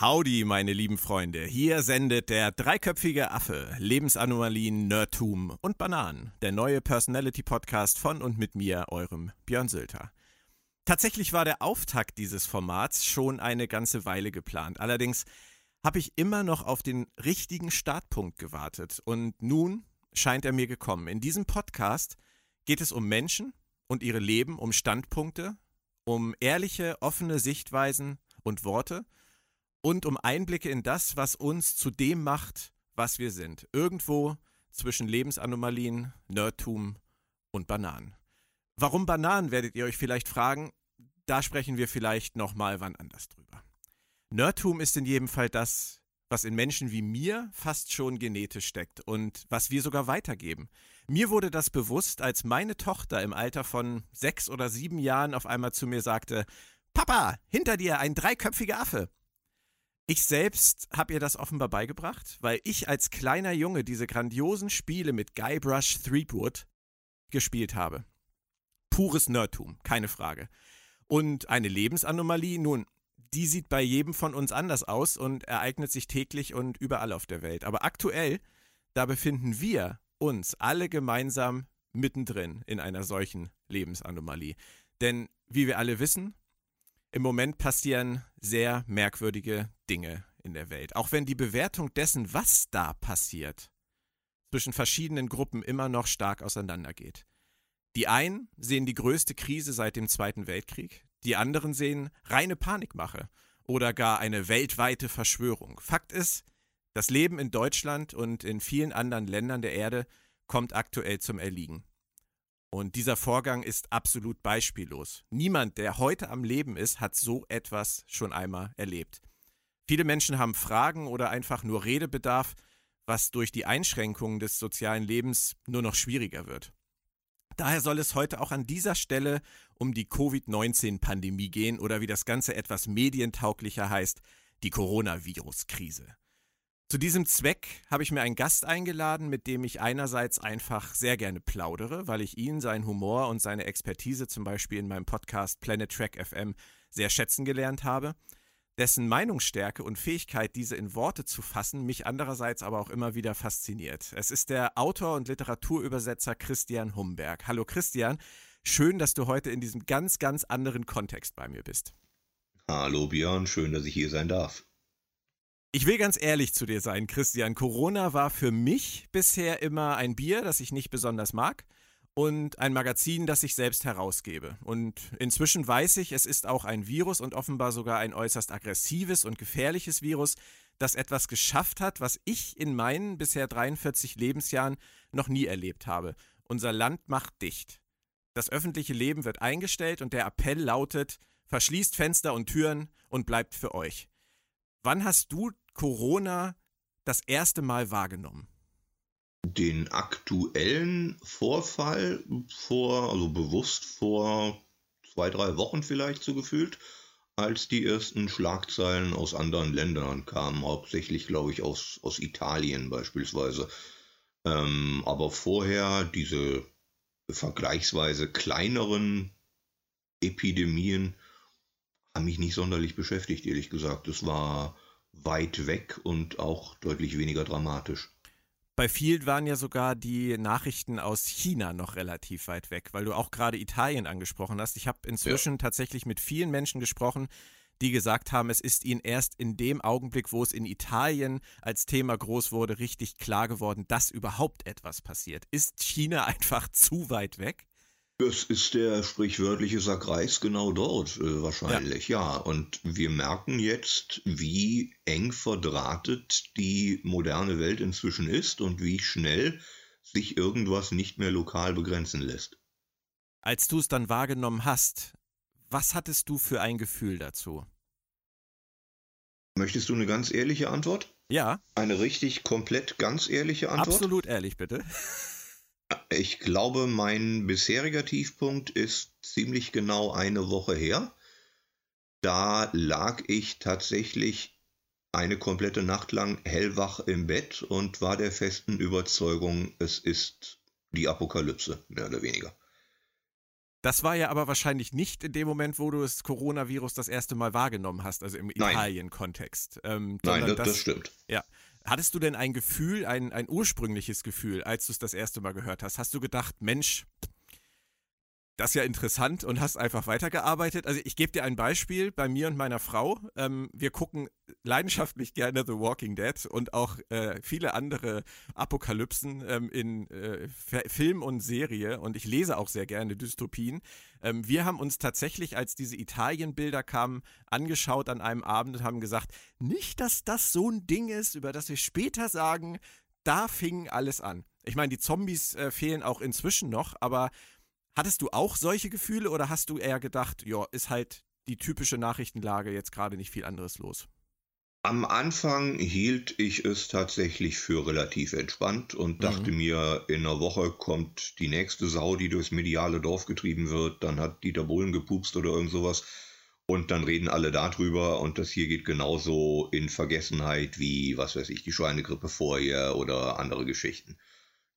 Howdy, meine lieben Freunde. Hier sendet der dreiköpfige Affe Lebensanomalien, Nerdtum und Bananen. Der neue Personality-Podcast von und mit mir, eurem Björn Sülter. Tatsächlich war der Auftakt dieses Formats schon eine ganze Weile geplant. Allerdings habe ich immer noch auf den richtigen Startpunkt gewartet. Und nun scheint er mir gekommen. In diesem Podcast geht es um Menschen und ihre Leben, um Standpunkte, um ehrliche, offene Sichtweisen und Worte – und um Einblicke in das, was uns zu dem macht, was wir sind. Irgendwo zwischen Lebensanomalien, Nerdtum und Bananen. Warum Bananen, werdet ihr euch vielleicht fragen. Da sprechen wir vielleicht nochmal wann anders drüber. Nerdtum ist in jedem Fall das, was in Menschen wie mir fast schon genetisch steckt und was wir sogar weitergeben. Mir wurde das bewusst, als meine Tochter im Alter von sechs oder sieben Jahren auf einmal zu mir sagte, Papa, hinter dir ein dreiköpfiger Affe. Ich selbst habe ihr das offenbar beigebracht, weil ich als kleiner Junge diese grandiosen Spiele mit Guybrush Threepwood gespielt habe. Pures Nerdtum, keine Frage. Und eine Lebensanomalie, nun, die sieht bei jedem von uns anders aus und ereignet sich täglich und überall auf der Welt. Aber aktuell, da befinden wir uns alle gemeinsam mittendrin in einer solchen Lebensanomalie. Denn wie wir alle wissen, im Moment passieren sehr merkwürdige Dinge in der Welt. Auch wenn die Bewertung dessen, was da passiert, zwischen verschiedenen Gruppen immer noch stark auseinandergeht. Die einen sehen die größte Krise seit dem Zweiten Weltkrieg, die anderen sehen reine Panikmache oder gar eine weltweite Verschwörung. Fakt ist, das Leben in Deutschland und in vielen anderen Ländern der Erde kommt aktuell zum Erliegen. Und dieser Vorgang ist absolut beispiellos. Niemand, der heute am Leben ist, hat so etwas schon einmal erlebt. Viele Menschen haben Fragen oder einfach nur Redebedarf, was durch die Einschränkungen des sozialen Lebens nur noch schwieriger wird. Daher soll es heute auch an dieser Stelle um die Covid-19-Pandemie gehen oder wie das Ganze etwas medientauglicher heißt, die Coronavirus-Krise. Zu diesem Zweck habe ich mir einen Gast eingeladen, mit dem ich einerseits einfach sehr gerne plaudere, weil ich ihn, seinen Humor und seine Expertise zum Beispiel in meinem Podcast Planet Track FM sehr schätzen gelernt habe, dessen Meinungsstärke und Fähigkeit, diese in Worte zu fassen, mich andererseits aber auch immer wieder fasziniert. Es ist der Autor und Literaturübersetzer Christian Humberg. Hallo Christian, schön, dass du heute in diesem ganz, ganz anderen Kontext bei mir bist. Hallo Björn, schön, dass ich hier sein darf. Ich will ganz ehrlich zu dir sein, Christian. Corona war für mich bisher immer ein Bier, das ich nicht besonders mag und ein Magazin, das ich selbst herausgebe. Und inzwischen weiß ich, es ist auch ein Virus und offenbar sogar ein äußerst aggressives und gefährliches Virus, das etwas geschafft hat, was ich in meinen bisher 43 Lebensjahren noch nie erlebt habe. Unser Land macht dicht. Das öffentliche Leben wird eingestellt und der Appell lautet, verschließt Fenster und Türen und bleibt für euch. Wann hast du Corona das erste Mal wahrgenommen? Den aktuellen Vorfall vor, also bewusst vor zwei, drei Wochen vielleicht so gefühlt, als die ersten Schlagzeilen aus anderen Ländern kamen, hauptsächlich glaube ich aus, aus Italien beispielsweise. Ähm, aber vorher diese vergleichsweise kleineren Epidemien haben mich nicht sonderlich beschäftigt, ehrlich gesagt. Es war weit weg und auch deutlich weniger dramatisch. Bei vielen waren ja sogar die Nachrichten aus China noch relativ weit weg, weil du auch gerade Italien angesprochen hast. Ich habe inzwischen ja. tatsächlich mit vielen Menschen gesprochen, die gesagt haben, es ist ihnen erst in dem Augenblick, wo es in Italien als Thema groß wurde, richtig klar geworden, dass überhaupt etwas passiert. Ist China einfach zu weit weg? Das ist der sprichwörtliche Sackreis genau dort äh, wahrscheinlich, ja. ja. Und wir merken jetzt, wie eng verdrahtet die moderne Welt inzwischen ist und wie schnell sich irgendwas nicht mehr lokal begrenzen lässt. Als du es dann wahrgenommen hast, was hattest du für ein Gefühl dazu? Möchtest du eine ganz ehrliche Antwort? Ja. Eine richtig komplett ganz ehrliche Antwort? Absolut ehrlich, bitte. Ich glaube, mein bisheriger Tiefpunkt ist ziemlich genau eine Woche her. Da lag ich tatsächlich eine komplette Nacht lang hellwach im Bett und war der festen Überzeugung, es ist die Apokalypse, mehr oder weniger. Das war ja aber wahrscheinlich nicht in dem Moment, wo du das Coronavirus das erste Mal wahrgenommen hast, also im Italien-Kontext. Ähm, Nein, das, das, stimmt. Ja. Hattest du denn ein Gefühl, ein, ein ursprüngliches Gefühl, als du es das erste Mal gehört hast? Hast du gedacht, Mensch, das ist ja interessant und hast einfach weitergearbeitet. Also ich gebe dir ein Beispiel bei mir und meiner Frau. Ähm, wir gucken leidenschaftlich gerne The Walking Dead und auch äh, viele andere Apokalypsen ähm, in äh, Film und Serie und ich lese auch sehr gerne Dystopien. Ähm, wir haben uns tatsächlich, als diese Italien-Bilder kamen, angeschaut an einem Abend und haben gesagt, nicht, dass das so ein Ding ist, über das wir später sagen, da fing alles an. Ich meine, die Zombies äh, fehlen auch inzwischen noch, aber Hattest du auch solche Gefühle oder hast du eher gedacht, ja, ist halt die typische Nachrichtenlage jetzt gerade nicht viel anderes los? Am Anfang hielt ich es tatsächlich für relativ entspannt und mhm. dachte mir, in einer Woche kommt die nächste Sau, die durchs mediale Dorf getrieben wird, dann hat Dieter Bohlen gepupst oder irgend sowas und dann reden alle darüber und das hier geht genauso in Vergessenheit wie, was weiß ich, die Schweinegrippe vorher oder andere Geschichten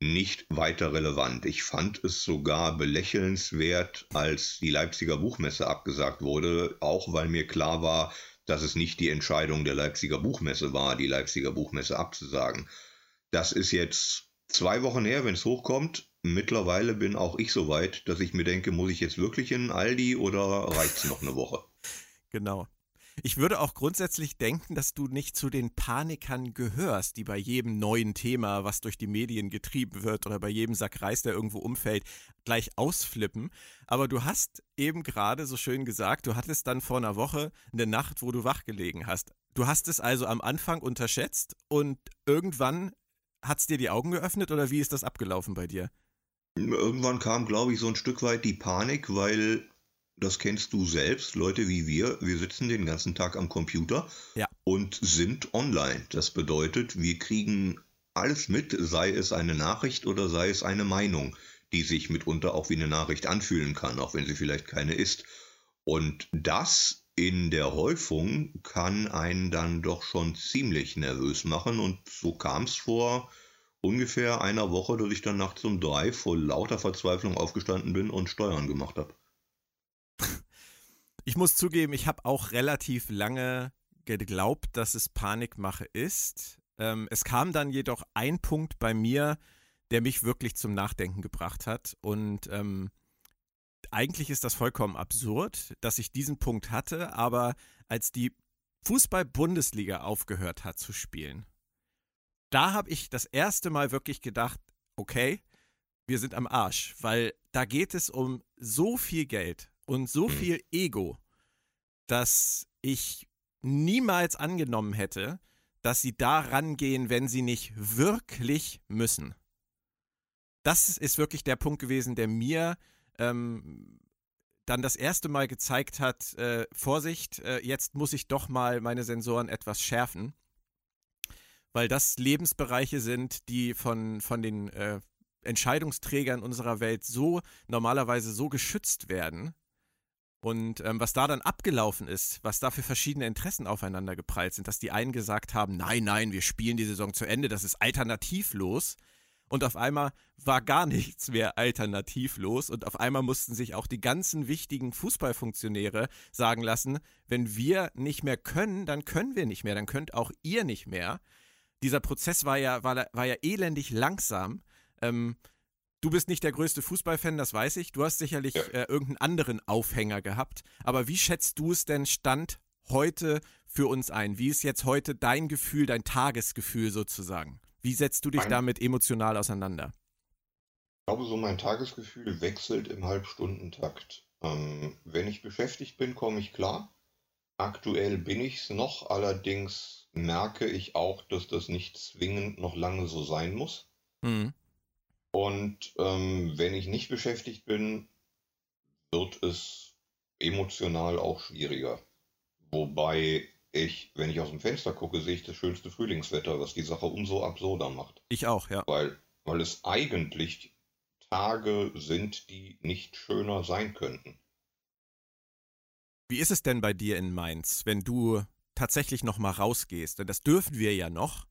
nicht weiter relevant. Ich fand es sogar belächelnswert, als die Leipziger Buchmesse abgesagt wurde, auch weil mir klar war, dass es nicht die Entscheidung der Leipziger Buchmesse war, die Leipziger Buchmesse abzusagen. Das ist jetzt zwei Wochen her, wenn es hochkommt. Mittlerweile bin auch ich so weit, dass ich mir denke, muss ich jetzt wirklich in Aldi oder reicht es noch eine Woche? Genau. Ich würde auch grundsätzlich denken, dass du nicht zu den Panikern gehörst, die bei jedem neuen Thema, was durch die Medien getrieben wird oder bei jedem Sack Reis, der irgendwo umfällt, gleich ausflippen. Aber du hast eben gerade so schön gesagt, du hattest dann vor einer Woche eine Nacht, wo du wach gelegen hast. Du hast es also am Anfang unterschätzt und irgendwann hat es dir die Augen geöffnet oder wie ist das abgelaufen bei dir? Irgendwann kam, glaube ich, so ein Stück weit die Panik, weil das kennst du selbst, Leute wie wir, wir sitzen den ganzen Tag am Computer ja. und sind online. Das bedeutet, wir kriegen alles mit, sei es eine Nachricht oder sei es eine Meinung, die sich mitunter auch wie eine Nachricht anfühlen kann, auch wenn sie vielleicht keine ist. Und das in der Häufung kann einen dann doch schon ziemlich nervös machen und so kam es vor ungefähr einer Woche, dass ich dann nachts um drei vor lauter Verzweiflung aufgestanden bin und Steuern gemacht habe. Ich muss zugeben, ich habe auch relativ lange geglaubt, dass es Panikmache ist. Ähm, es kam dann jedoch ein Punkt bei mir, der mich wirklich zum Nachdenken gebracht hat. Und ähm, eigentlich ist das vollkommen absurd, dass ich diesen Punkt hatte, aber als die Fußball-Bundesliga aufgehört hat zu spielen, da habe ich das erste Mal wirklich gedacht, okay, wir sind am Arsch, weil da geht es um so viel Geld und so mhm. viel Ego, dass ich niemals angenommen hätte, dass sie da rangehen, wenn sie nicht wirklich müssen. Das ist wirklich der Punkt gewesen, der mir ähm, dann das erste Mal gezeigt hat, äh, Vorsicht, äh, jetzt muss ich doch mal meine Sensoren etwas schärfen, weil das Lebensbereiche sind, die von, von den äh, Entscheidungsträgern unserer Welt so normalerweise so geschützt werden, und ähm, was da dann abgelaufen ist, was da für verschiedene Interessen aufeinander geprallt sind, dass die einen gesagt haben, nein, nein, wir spielen die Saison zu Ende, das ist alternativlos. Und auf einmal war gar nichts mehr alternativlos. Und auf einmal mussten sich auch die ganzen wichtigen Fußballfunktionäre sagen lassen, wenn wir nicht mehr können, dann können wir nicht mehr, dann könnt auch ihr nicht mehr. Dieser Prozess war ja, war, war ja elendig langsam. Ähm, Du bist nicht der größte Fußballfan, das weiß ich. Du hast sicherlich ja. äh, irgendeinen anderen Aufhänger gehabt. Aber wie schätzt du es denn Stand heute für uns ein? Wie ist jetzt heute dein Gefühl, dein Tagesgefühl sozusagen? Wie setzt du dich mein, damit emotional auseinander? Ich glaube, so mein Tagesgefühl wechselt im Halbstundentakt. Ähm, wenn ich beschäftigt bin, komme ich klar. Aktuell bin ich es noch, allerdings merke ich auch, dass das nicht zwingend noch lange so sein muss. Mhm. Und ähm, wenn ich nicht beschäftigt bin, wird es emotional auch schwieriger. Wobei ich, wenn ich aus dem Fenster gucke, sehe ich das schönste Frühlingswetter, was die Sache umso absurder macht. Ich auch, ja. Weil, weil es eigentlich Tage sind, die nicht schöner sein könnten. Wie ist es denn bei dir in Mainz, wenn du tatsächlich noch mal rausgehst? Denn das dürfen wir ja noch.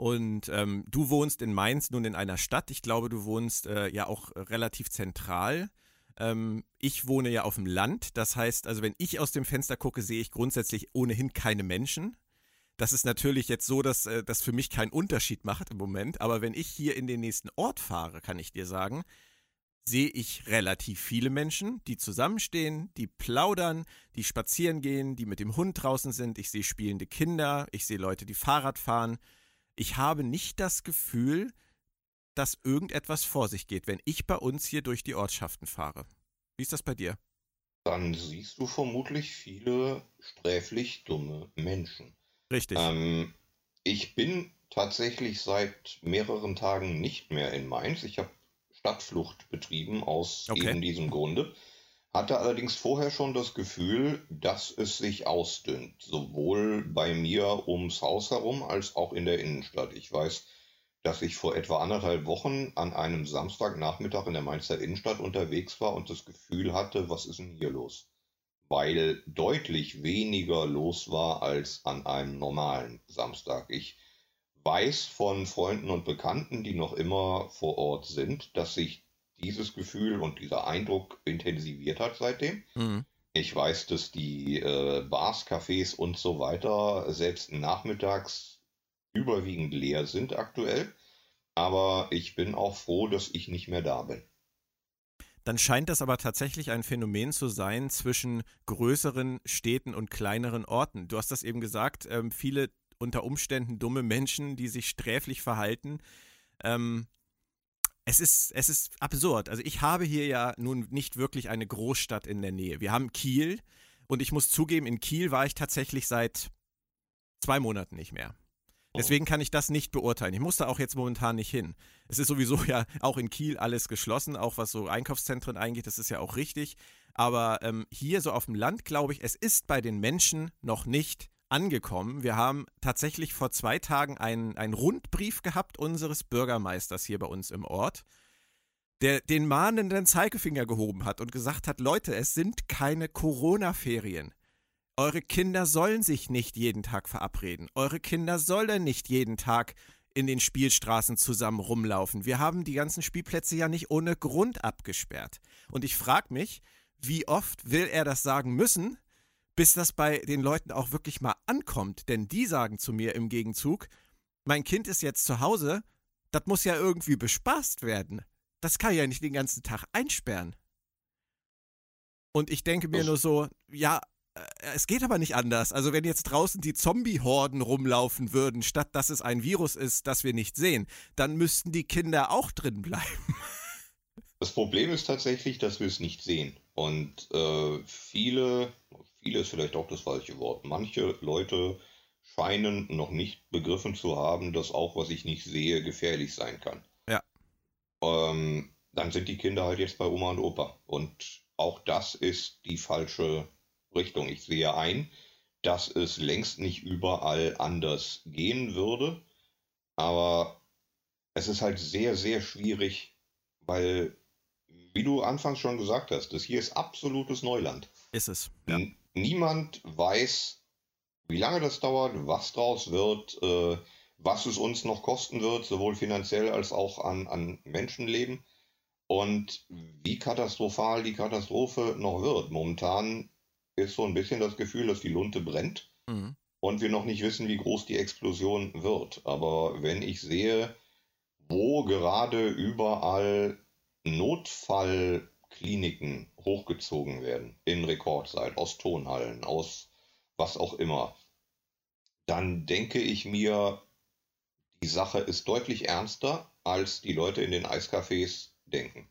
Und ähm, du wohnst in Mainz nun in einer Stadt. Ich glaube, du wohnst äh, ja auch relativ zentral. Ähm, ich wohne ja auf dem Land. Das heißt, also wenn ich aus dem Fenster gucke, sehe ich grundsätzlich ohnehin keine Menschen. Das ist natürlich jetzt so, dass äh, das für mich keinen Unterschied macht im Moment. Aber wenn ich hier in den nächsten Ort fahre, kann ich dir sagen, sehe ich relativ viele Menschen, die zusammenstehen, die plaudern, die spazieren gehen, die mit dem Hund draußen sind. Ich sehe spielende Kinder, ich sehe Leute, die Fahrrad fahren. Ich habe nicht das Gefühl, dass irgendetwas vor sich geht, wenn ich bei uns hier durch die Ortschaften fahre. Wie ist das bei dir? Dann siehst du vermutlich viele sträflich dumme Menschen. Richtig. Ähm, ich bin tatsächlich seit mehreren Tagen nicht mehr in Mainz. Ich habe Stadtflucht betrieben aus okay. eben diesem Grunde. Hatte allerdings vorher schon das Gefühl, dass es sich ausdünnt, sowohl bei mir ums Haus herum als auch in der Innenstadt. Ich weiß, dass ich vor etwa anderthalb Wochen an einem Samstagnachmittag in der Mainzer Innenstadt unterwegs war und das Gefühl hatte, was ist denn hier los? Weil deutlich weniger los war als an einem normalen Samstag. Ich weiß von Freunden und Bekannten, die noch immer vor Ort sind, dass sich dieses Gefühl und dieser Eindruck intensiviert hat seitdem. Mhm. Ich weiß, dass die äh, Bars, Cafés und so weiter selbst nachmittags überwiegend leer sind aktuell. Aber ich bin auch froh, dass ich nicht mehr da bin. Dann scheint das aber tatsächlich ein Phänomen zu sein zwischen größeren Städten und kleineren Orten. Du hast das eben gesagt, ähm, viele unter Umständen dumme Menschen, die sich sträflich verhalten. Ähm, es ist, es ist absurd. Also ich habe hier ja nun nicht wirklich eine Großstadt in der Nähe. Wir haben Kiel und ich muss zugeben, in Kiel war ich tatsächlich seit zwei Monaten nicht mehr. Deswegen kann ich das nicht beurteilen. Ich muss da auch jetzt momentan nicht hin. Es ist sowieso ja auch in Kiel alles geschlossen, auch was so Einkaufszentren eingeht, das ist ja auch richtig. Aber ähm, hier so auf dem Land glaube ich, es ist bei den Menschen noch nicht angekommen. Wir haben tatsächlich vor zwei Tagen einen, einen Rundbrief gehabt unseres Bürgermeisters hier bei uns im Ort, der den mahnenden Zeigefinger gehoben hat und gesagt hat, Leute, es sind keine Corona-Ferien. Eure Kinder sollen sich nicht jeden Tag verabreden. Eure Kinder sollen nicht jeden Tag in den Spielstraßen zusammen rumlaufen. Wir haben die ganzen Spielplätze ja nicht ohne Grund abgesperrt. Und ich frage mich, wie oft will er das sagen müssen, bis das bei den Leuten auch wirklich mal ankommt. Denn die sagen zu mir im Gegenzug, mein Kind ist jetzt zu Hause, das muss ja irgendwie bespaßt werden. Das kann ja nicht den ganzen Tag einsperren. Und ich denke mir nur so, ja, äh, es geht aber nicht anders. Also wenn jetzt draußen die Zombie-Horden rumlaufen würden, statt dass es ein Virus ist, das wir nicht sehen, dann müssten die Kinder auch drin bleiben. Das Problem ist tatsächlich, dass wir es nicht sehen. Und äh, viele viele ist vielleicht auch das falsche Wort. Manche Leute scheinen noch nicht begriffen zu haben, dass auch was ich nicht sehe gefährlich sein kann. Ja. Ähm, dann sind die Kinder halt jetzt bei Oma und Opa. Und auch das ist die falsche Richtung. Ich sehe ein, dass es längst nicht überall anders gehen würde. Aber es ist halt sehr, sehr schwierig, weil, wie du anfangs schon gesagt hast, das hier ist absolutes Neuland. Ist es. Ja niemand weiß, wie lange das dauert, was draus wird, äh, was es uns noch kosten wird, sowohl finanziell als auch an, an Menschenleben und wie katastrophal die Katastrophe noch wird. Momentan ist so ein bisschen das Gefühl, dass die Lunte brennt mhm. und wir noch nicht wissen, wie groß die Explosion wird. Aber wenn ich sehe, wo gerade überall Notfall Kliniken hochgezogen werden in Rekordzeit, aus Tonhallen, aus was auch immer, dann denke ich mir, die Sache ist deutlich ernster, als die Leute in den Eiscafés denken.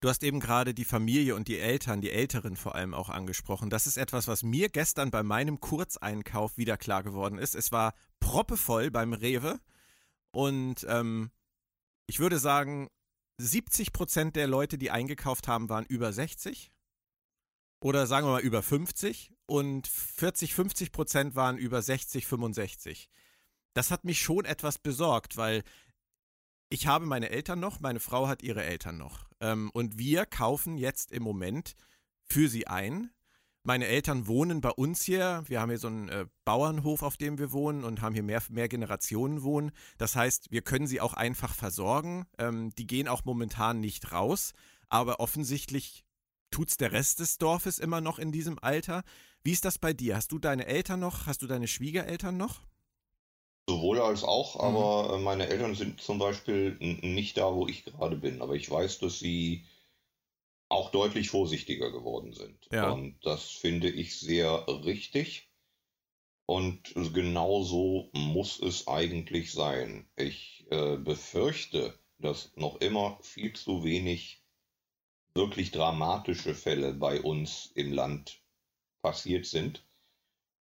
Du hast eben gerade die Familie und die Eltern, die Älteren vor allem auch angesprochen. Das ist etwas, was mir gestern bei meinem Kurzeinkauf wieder klar geworden ist. Es war proppevoll beim Rewe und ähm, ich würde sagen, 70 Prozent der Leute, die eingekauft haben, waren über 60 oder sagen wir mal über 50 und 40, 50 Prozent waren über 60, 65. Das hat mich schon etwas besorgt, weil ich habe meine Eltern noch, meine Frau hat ihre Eltern noch. Ähm, und wir kaufen jetzt im Moment für sie ein. Meine Eltern wohnen bei uns hier. Wir haben hier so einen äh, Bauernhof, auf dem wir wohnen und haben hier mehr, mehr Generationen wohnen. Das heißt, wir können sie auch einfach versorgen. Ähm, die gehen auch momentan nicht raus. aber offensichtlich tut es der Rest des Dorfes immer noch in diesem Alter. Wie ist das bei dir? Hast du deine Eltern noch? Hast du deine Schwiegereltern noch? Sowohl als auch, mhm. aber äh, meine Eltern sind zum Beispiel nicht da, wo ich gerade bin. Aber ich weiß, dass sie auch deutlich vorsichtiger geworden sind. Ja. Und das finde ich sehr richtig. Und genau so muss es eigentlich sein. Ich äh, befürchte, dass noch immer viel zu wenig wirklich dramatische Fälle bei uns im Land passiert sind,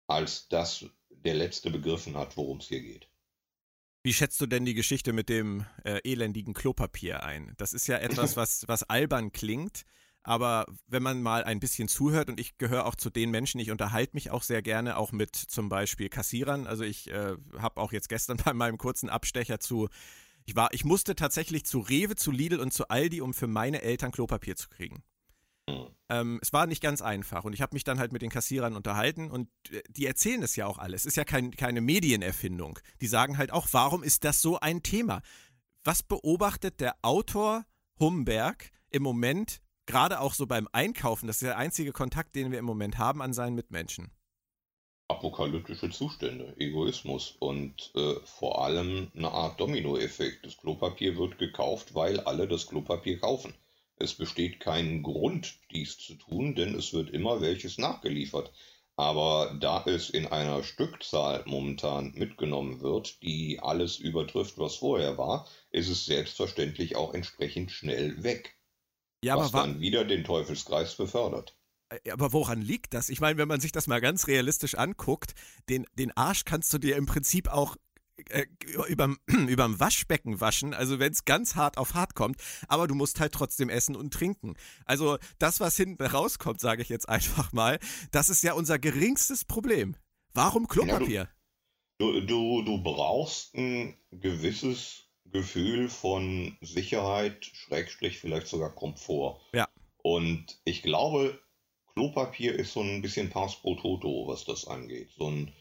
als dass der Letzte begriffen hat, worum es hier geht. Wie schätzt du denn die Geschichte mit dem äh, elendigen Klopapier ein? Das ist ja etwas, was, was albern klingt, aber wenn man mal ein bisschen zuhört, und ich gehöre auch zu den Menschen, ich unterhalte mich auch sehr gerne, auch mit zum Beispiel Kassierern. Also ich äh, habe auch jetzt gestern bei meinem kurzen Abstecher zu, ich war, ich musste tatsächlich zu Rewe, zu Lidl und zu Aldi, um für meine Eltern Klopapier zu kriegen. Ähm, es war nicht ganz einfach und ich habe mich dann halt mit den Kassierern unterhalten und äh, die erzählen es ja auch alles. Es ist ja kein, keine Medienerfindung. Die sagen halt auch, warum ist das so ein Thema? Was beobachtet der Autor Humberg im Moment, gerade auch so beim Einkaufen? Das ist der einzige Kontakt, den wir im Moment haben an seinen Mitmenschen. Apokalyptische Zustände, Egoismus und äh, vor allem eine Art Dominoeffekt. Das Klopapier wird gekauft, weil alle das Klopapier kaufen. Es besteht kein Grund, dies zu tun, denn es wird immer welches nachgeliefert. Aber da es in einer Stückzahl momentan mitgenommen wird, die alles übertrifft, was vorher war, ist es selbstverständlich auch entsprechend schnell weg. Ja, was dann wieder den Teufelskreis befördert. Äh, aber woran liegt das? Ich meine, wenn man sich das mal ganz realistisch anguckt, den, den Arsch kannst du dir im Prinzip auch äh, überm, überm Waschbecken waschen, also wenn es ganz hart auf hart kommt, aber du musst halt trotzdem essen und trinken. Also das, was hinten rauskommt, sage ich jetzt einfach mal, das ist ja unser geringstes Problem. Warum Klopapier? Ja, du, du, du brauchst ein gewisses Gefühl von Sicherheit, Schrägstrich, vielleicht sogar Komfort. Ja. Und ich glaube, Klopapier ist so ein bisschen Pass pro Toto, was das angeht. So ein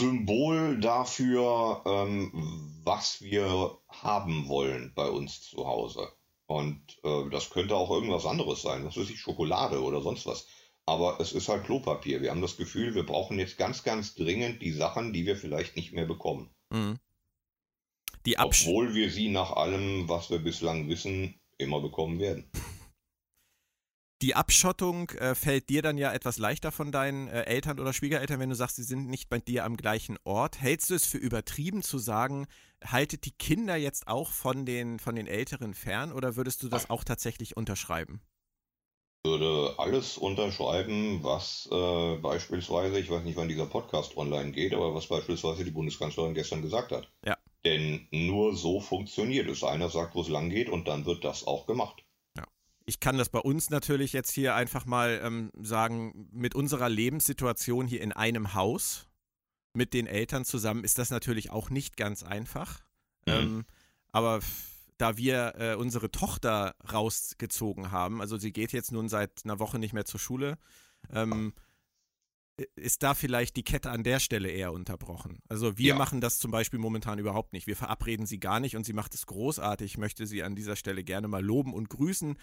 Symbol dafür, ähm, was wir haben wollen bei uns zu Hause. Und äh, das könnte auch irgendwas anderes sein, was weiß ich, Schokolade oder sonst was. Aber es ist halt Klopapier. Wir haben das Gefühl, wir brauchen jetzt ganz, ganz dringend die Sachen, die wir vielleicht nicht mehr bekommen. Mhm. Obwohl wir sie nach allem, was wir bislang wissen, immer bekommen werden. Die Abschottung äh, fällt dir dann ja etwas leichter von deinen äh, Eltern oder Schwiegereltern, wenn du sagst, sie sind nicht bei dir am gleichen Ort. Hältst du es für übertrieben zu sagen, haltet die Kinder jetzt auch von den, von den Älteren fern oder würdest du das auch tatsächlich unterschreiben? Ich würde alles unterschreiben, was äh, beispielsweise, ich weiß nicht, wann dieser Podcast online geht, aber was beispielsweise die Bundeskanzlerin gestern gesagt hat. Ja. Denn nur so funktioniert es. Einer sagt, wo es lang geht und dann wird das auch gemacht ich kann das bei uns natürlich jetzt hier einfach mal ähm, sagen, mit unserer Lebenssituation hier in einem Haus mit den Eltern zusammen ist das natürlich auch nicht ganz einfach. Mhm. Ähm, aber da wir äh, unsere Tochter rausgezogen haben, also sie geht jetzt nun seit einer Woche nicht mehr zur Schule, ähm, ist da vielleicht die Kette an der Stelle eher unterbrochen. Also wir ja. machen das zum Beispiel momentan überhaupt nicht. Wir verabreden sie gar nicht und sie macht es großartig. Ich möchte sie an dieser Stelle gerne mal loben und grüßen.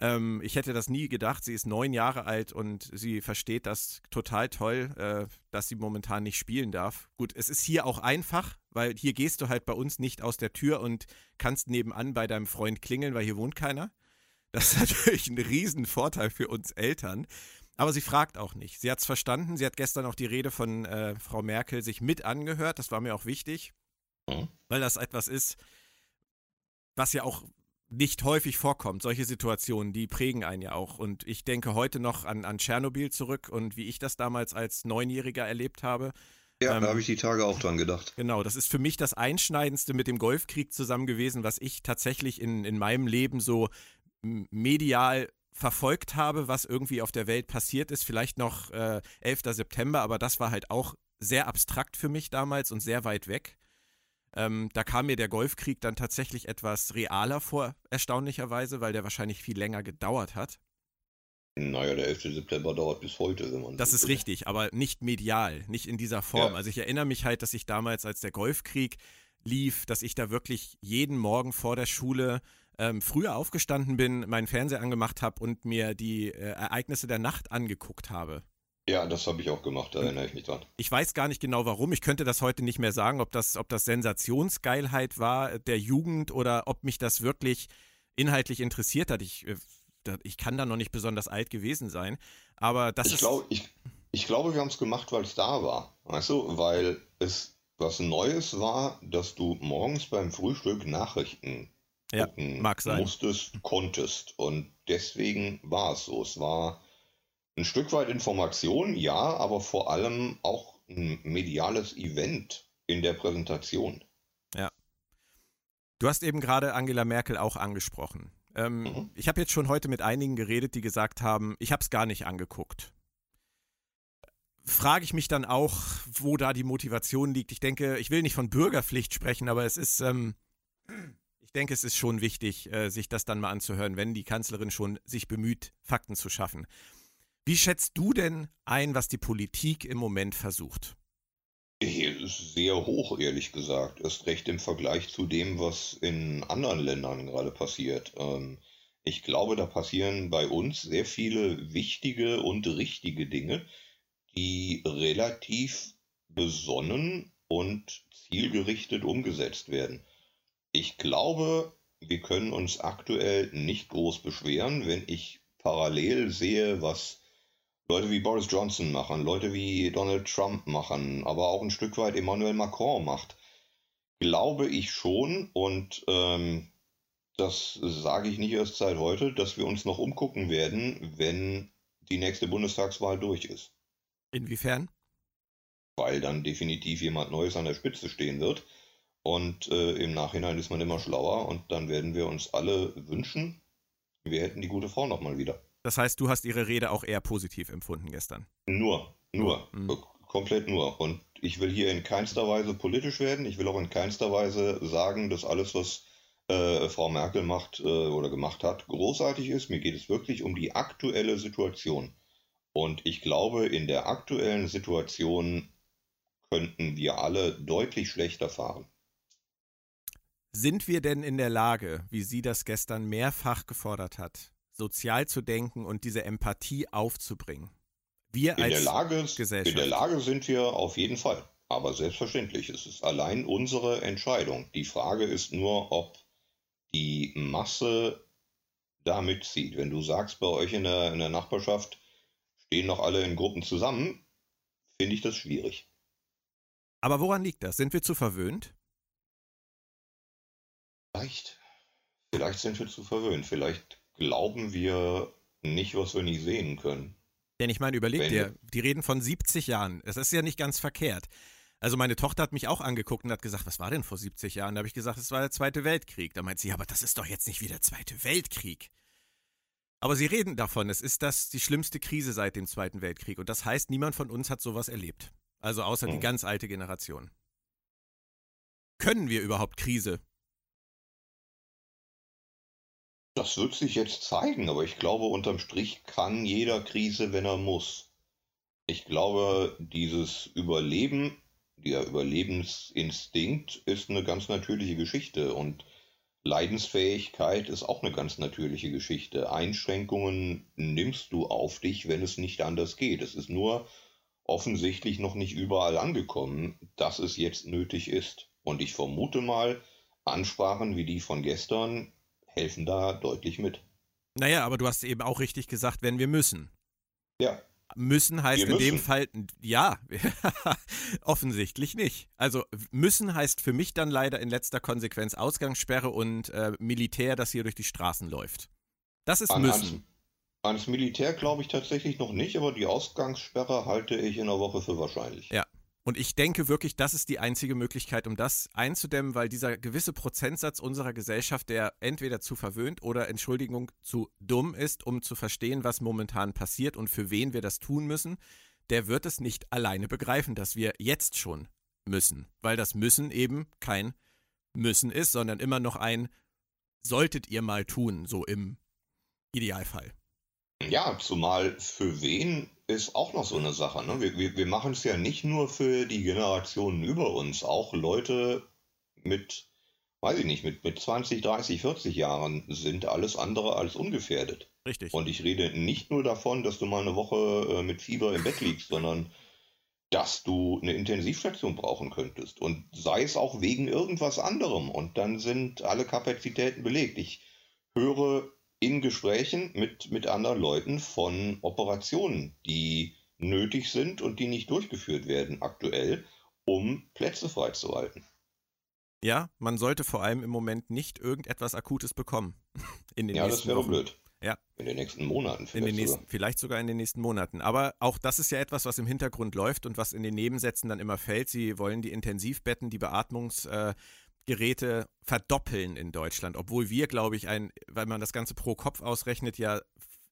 Ähm, ich hätte das nie gedacht. Sie ist neun Jahre alt und sie versteht das total toll, äh, dass sie momentan nicht spielen darf. Gut, es ist hier auch einfach, weil hier gehst du halt bei uns nicht aus der Tür und kannst nebenan bei deinem Freund klingeln, weil hier wohnt keiner. Das ist natürlich ein Riesenvorteil für uns Eltern. Aber sie fragt auch nicht. Sie hat es verstanden. Sie hat gestern auch die Rede von äh, Frau Merkel sich mit angehört. Das war mir auch wichtig, mhm. weil das etwas ist, was ja auch nicht häufig vorkommt. Solche Situationen, die prägen einen ja auch. Und ich denke heute noch an, an Tschernobyl zurück und wie ich das damals als Neunjähriger erlebt habe. Ja, ähm, da habe ich die Tage auch dran gedacht. Genau, das ist für mich das Einschneidendste mit dem Golfkrieg zusammen gewesen, was ich tatsächlich in, in meinem Leben so medial verfolgt habe, was irgendwie auf der Welt passiert ist. Vielleicht noch äh, 11. September, aber das war halt auch sehr abstrakt für mich damals und sehr weit weg. Ähm, da kam mir der Golfkrieg dann tatsächlich etwas realer vor, erstaunlicherweise, weil der wahrscheinlich viel länger gedauert hat. Naja, der 11. September dauert bis heute, wenn man. Das ist will. richtig, aber nicht medial, nicht in dieser Form. Ja. Also ich erinnere mich halt, dass ich damals, als der Golfkrieg lief, dass ich da wirklich jeden Morgen vor der Schule ähm, früher aufgestanden bin, meinen Fernseher angemacht habe und mir die äh, Ereignisse der Nacht angeguckt habe. Ja, das habe ich auch gemacht, da erinnere ich mich dran. Ich weiß gar nicht genau warum. Ich könnte das heute nicht mehr sagen, ob das, ob das Sensationsgeilheit war der Jugend oder ob mich das wirklich inhaltlich interessiert hat. Ich, äh, ich kann da noch nicht besonders alt gewesen sein. Aber das ich ist. Glaub, ich, ich glaube, wir haben es gemacht, weil es da war. Weißt du, weil es was Neues war, dass du morgens beim Frühstück Nachrichten ja, gucken mag sein. musstest, konntest. Und deswegen war es so. Es war ein Stück weit Information, ja, aber vor allem auch ein mediales Event in der Präsentation. Ja. Du hast eben gerade Angela Merkel auch angesprochen. Ähm, mhm. Ich habe jetzt schon heute mit einigen geredet, die gesagt haben, ich habe es gar nicht angeguckt. Frage ich mich dann auch, wo da die Motivation liegt. Ich denke, ich will nicht von Bürgerpflicht sprechen, aber es ist, ähm, ich denke, es ist schon wichtig, äh, sich das dann mal anzuhören, wenn die Kanzlerin schon sich bemüht, Fakten zu schaffen. Wie schätzt du denn ein, was die Politik im Moment versucht? Sehr hoch, ehrlich gesagt. Erst recht im Vergleich zu dem, was in anderen Ländern gerade passiert. Ähm, ich glaube, da passieren bei uns sehr viele wichtige und richtige Dinge, die relativ besonnen und zielgerichtet umgesetzt werden. Ich glaube, wir können uns aktuell nicht groß beschweren, wenn ich parallel sehe, was Leute wie Boris Johnson machen, Leute wie Donald Trump machen, aber auch ein Stück weit Emmanuel Macron macht, glaube ich schon, und ähm, das sage ich nicht erst seit heute, dass wir uns noch umgucken werden, wenn die nächste Bundestagswahl durch ist. Inwiefern? Weil dann definitiv jemand Neues an der Spitze stehen wird. Und äh, im Nachhinein ist man immer schlauer und dann werden wir uns alle wünschen, wir hätten die gute Frau nochmal wieder. Das heißt, du hast ihre Rede auch eher positiv empfunden gestern. Nur, nur, mhm. komplett nur. Und ich will hier in keinster Weise politisch werden. Ich will auch in keinster Weise sagen, dass alles, was äh, Frau Merkel macht äh, oder gemacht hat, großartig ist. Mir geht es wirklich um die aktuelle Situation. Und ich glaube, in der aktuellen Situation könnten wir alle deutlich schlechter fahren. Sind wir denn in der Lage, wie sie das gestern mehrfach gefordert hat, sozial zu denken und diese Empathie aufzubringen. Wir in als der Lage, Gesellschaft. In der Lage sind wir auf jeden Fall. Aber selbstverständlich, es ist allein unsere Entscheidung. Die Frage ist nur, ob die Masse da mitzieht. Wenn du sagst, bei euch in der, in der Nachbarschaft stehen noch alle in Gruppen zusammen, finde ich das schwierig. Aber woran liegt das? Sind wir zu verwöhnt? Vielleicht. Vielleicht sind wir zu verwöhnt. Vielleicht glauben wir nicht, was wir nicht sehen können. Denn ich meine, überleg Wenn dir, die reden von 70 Jahren. Das ist ja nicht ganz verkehrt. Also meine Tochter hat mich auch angeguckt und hat gesagt, was war denn vor 70 Jahren? Da habe ich gesagt, es war der Zweite Weltkrieg. Da meint sie, ja, aber das ist doch jetzt nicht wie der Zweite Weltkrieg. Aber sie reden davon, es ist das die schlimmste Krise seit dem Zweiten Weltkrieg. Und das heißt, niemand von uns hat sowas erlebt. Also außer hm. die ganz alte Generation. Können wir überhaupt Krise Das wird sich jetzt zeigen, aber ich glaube, unterm Strich kann jeder Krise, wenn er muss. Ich glaube, dieses Überleben, der Überlebensinstinkt ist eine ganz natürliche Geschichte und Leidensfähigkeit ist auch eine ganz natürliche Geschichte. Einschränkungen nimmst du auf dich, wenn es nicht anders geht. Es ist nur offensichtlich noch nicht überall angekommen, dass es jetzt nötig ist. Und ich vermute mal, Ansprachen wie die von gestern helfen da deutlich mit. Naja, aber du hast eben auch richtig gesagt, wenn wir müssen. Ja. Müssen heißt wir in dem Fall, ja, offensichtlich nicht. Also müssen heißt für mich dann leider in letzter Konsequenz Ausgangssperre und äh, Militär, das hier durch die Straßen läuft. Das ist An, müssen. Ans Militär glaube ich tatsächlich noch nicht, aber die Ausgangssperre halte ich in einer Woche für wahrscheinlich. Ja, und ich denke wirklich, das ist die einzige Möglichkeit, um das einzudämmen, weil dieser gewisse Prozentsatz unserer Gesellschaft, der entweder zu verwöhnt oder, Entschuldigung, zu dumm ist, um zu verstehen, was momentan passiert und für wen wir das tun müssen, der wird es nicht alleine begreifen, dass wir jetzt schon müssen, weil das Müssen eben kein Müssen ist, sondern immer noch ein solltet ihr mal tun, so im Idealfall. Ja, zumal für wen ist auch noch so eine Sache. Ne? Wir, wir, wir machen es ja nicht nur für die Generationen über uns, auch Leute mit weiß ich nicht, mit, mit 20, 30, 40 Jahren sind alles andere als ungefährdet. Richtig. Und ich rede nicht nur davon, dass du mal eine Woche äh, mit Fieber im Bett liegst, sondern dass du eine Intensivstation brauchen könntest. Und sei es auch wegen irgendwas anderem. Und dann sind alle Kapazitäten belegt. Ich höre in Gesprächen mit, mit anderen Leuten von Operationen, die nötig sind und die nicht durchgeführt werden aktuell, um Plätze freizuhalten. Ja, man sollte vor allem im Moment nicht irgendetwas Akutes bekommen. In den ja, nächsten das wäre Wochen. blöd. Ja. In den nächsten Monaten vielleicht. In den nächsten, sogar. Vielleicht sogar in den nächsten Monaten. Aber auch das ist ja etwas, was im Hintergrund läuft und was in den Nebensätzen dann immer fällt. Sie wollen die Intensivbetten, die Beatmungsgeräte äh, verdoppeln in Deutschland, obwohl wir, glaube ich, ein, weil man das Ganze pro Kopf ausrechnet, ja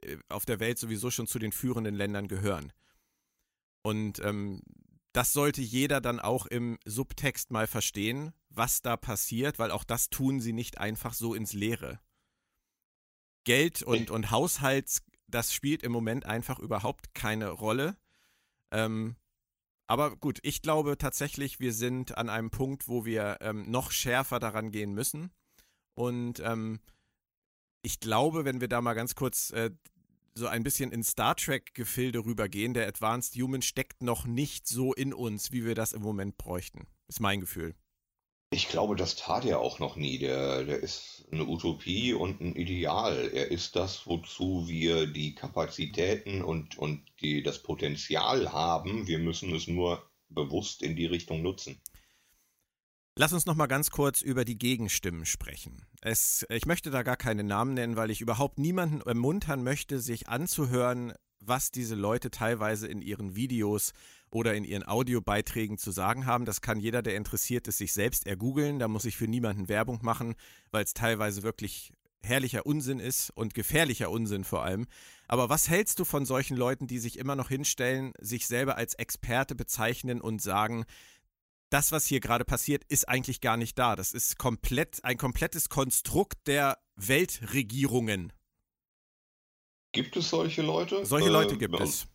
äh, auf der Welt sowieso schon zu den führenden Ländern gehören. Und ähm, das sollte jeder dann auch im Subtext mal verstehen, was da passiert, weil auch das tun sie nicht einfach so ins Leere. Geld und, und Haushalts, das spielt im Moment einfach überhaupt keine Rolle. Ähm, aber gut, ich glaube tatsächlich, wir sind an einem Punkt, wo wir ähm, noch schärfer daran gehen müssen. Und ähm, ich glaube, wenn wir da mal ganz kurz äh, so ein bisschen in Star Trek-Gefilde rübergehen, der Advanced Human steckt noch nicht so in uns, wie wir das im Moment bräuchten. Ist mein Gefühl. Ich glaube, das tat er auch noch nie. Der, der ist eine Utopie und ein Ideal. Er ist das, wozu wir die Kapazitäten und, und die, das Potenzial haben. Wir müssen es nur bewusst in die Richtung nutzen. Lass uns noch mal ganz kurz über die Gegenstimmen sprechen. Es, ich möchte da gar keine Namen nennen, weil ich überhaupt niemanden ermuntern möchte, sich anzuhören, was diese Leute teilweise in ihren Videos oder in ihren Audiobeiträgen zu sagen haben. Das kann jeder, der interessiert ist, sich selbst ergoogeln. Da muss ich für niemanden Werbung machen, weil es teilweise wirklich herrlicher Unsinn ist und gefährlicher Unsinn vor allem. Aber was hältst du von solchen Leuten, die sich immer noch hinstellen, sich selber als Experte bezeichnen und sagen, das, was hier gerade passiert, ist eigentlich gar nicht da. Das ist komplett ein komplettes Konstrukt der Weltregierungen. Gibt es solche Leute? Solche Leute äh, gibt es.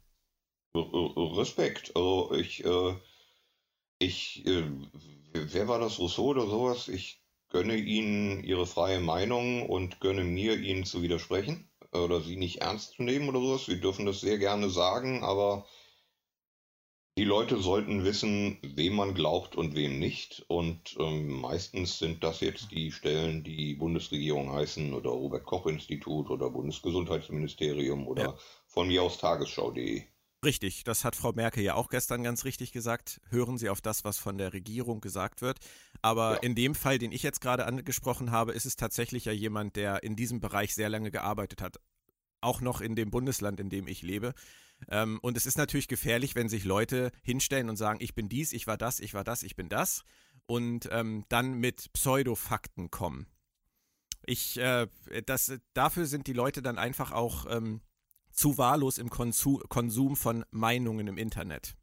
Respekt. Also ich, äh, ich, äh, wer war das, Rousseau oder sowas? Ich gönne ihnen ihre freie Meinung und gönne mir, ihnen zu widersprechen oder sie nicht ernst zu nehmen oder sowas. Sie dürfen das sehr gerne sagen, aber die Leute sollten wissen, wem man glaubt und wem nicht. Und ähm, meistens sind das jetzt die Stellen, die Bundesregierung heißen oder Robert Koch Institut oder Bundesgesundheitsministerium oder ja. von mir aus Tagesschau.de. Richtig, das hat Frau Merkel ja auch gestern ganz richtig gesagt. Hören Sie auf das, was von der Regierung gesagt wird. Aber ja. in dem Fall, den ich jetzt gerade angesprochen habe, ist es tatsächlich ja jemand, der in diesem Bereich sehr lange gearbeitet hat. Auch noch in dem Bundesland, in dem ich lebe. Ähm, und es ist natürlich gefährlich, wenn sich Leute hinstellen und sagen, ich bin dies, ich war das, ich war das, ich bin das. Und ähm, dann mit Pseudofakten kommen. Ich, äh, das, dafür sind die Leute dann einfach auch ähm, zu wahllos im Konsum, Konsum von Meinungen im Internet.